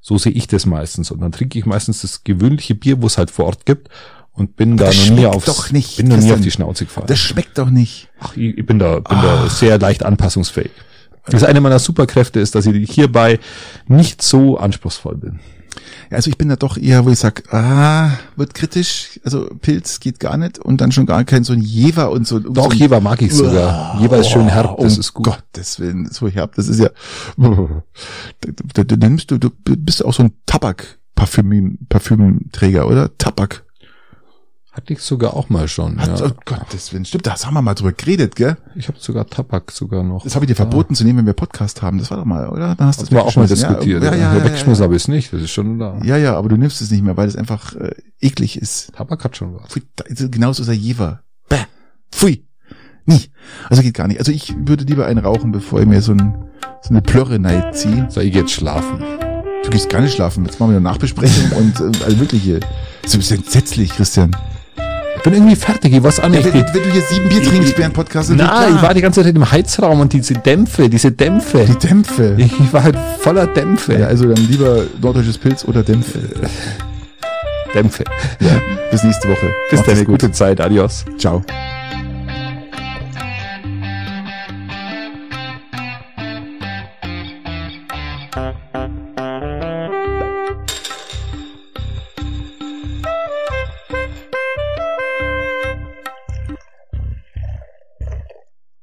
A: So sehe ich das meistens. Und dann trinke ich meistens das gewöhnliche Bier, wo es halt vor Ort gibt und bin da noch nie auf
B: doch nicht,
A: bin noch nie auf die Schnauze gefallen.
B: Das schmeckt doch nicht.
A: Ach, ich, ich bin da bin ah. da sehr leicht anpassungsfähig. Das eine meiner Superkräfte ist, dass ich hierbei nicht so anspruchsvoll bin.
B: Also ich bin da doch eher, wo ich sag, ah, wird kritisch, also Pilz geht gar nicht und dann schon gar kein so ein Jever und so.
A: Doch,
B: so
A: Jever mag ich sogar. Jever ist schön herb,
B: das um ist gut. Gottes Willen, so herb, das ist ja, da, da, da nimmst du, du bist auch so ein Tabak. Parfüm, Parfümträger, oder? Tabak.
A: Hatte ich sogar auch mal schon.
B: Hat, ja. Oh Gott, das stimmt, das haben wir mal drüber geredet, gell?
A: Ich habe sogar Tabak sogar noch.
B: Das habe ich dir verboten zu nehmen, wenn wir Podcast haben. Das war doch mal, oder?
A: Dann hast das, das war auch mal diskutiert. Ja, ja, ja, ja, weggeschmissen habe ich es nicht. Das ist schon da.
B: Ja, ja, aber du nimmst es nicht mehr, weil es einfach äh, eklig ist.
A: Tabak hat schon was.
B: Genauso ist er Jever. Bäh. Pfui. Nie. Also geht gar nicht. Also ich würde lieber einen rauchen, bevor ich mir so, ein, so eine Plörre ziehe.
A: Soll ich jetzt schlafen?
B: Du gehst gar nicht schlafen. Jetzt machen wir eine Nachbesprechung und äh, all mögliche. Das ist ein bisschen entsetzlich, Christian
A: bin irgendwie fertig, ich weiß auch nicht.
B: Ja, wenn, wenn, du hier sieben Bier trinkst während Podcast,
A: Nein, ich war die ganze Zeit im Heizraum und diese Dämpfe, diese Dämpfe.
B: Die Dämpfe.
A: Ich, war halt voller Dämpfe.
B: Ja, also dann lieber norddeutsches Pilz oder Dämpfe.
A: Dämpfe.
B: Ja, bis nächste Woche.
A: Bis dann, gute Zeit. Adios.
B: Ciao.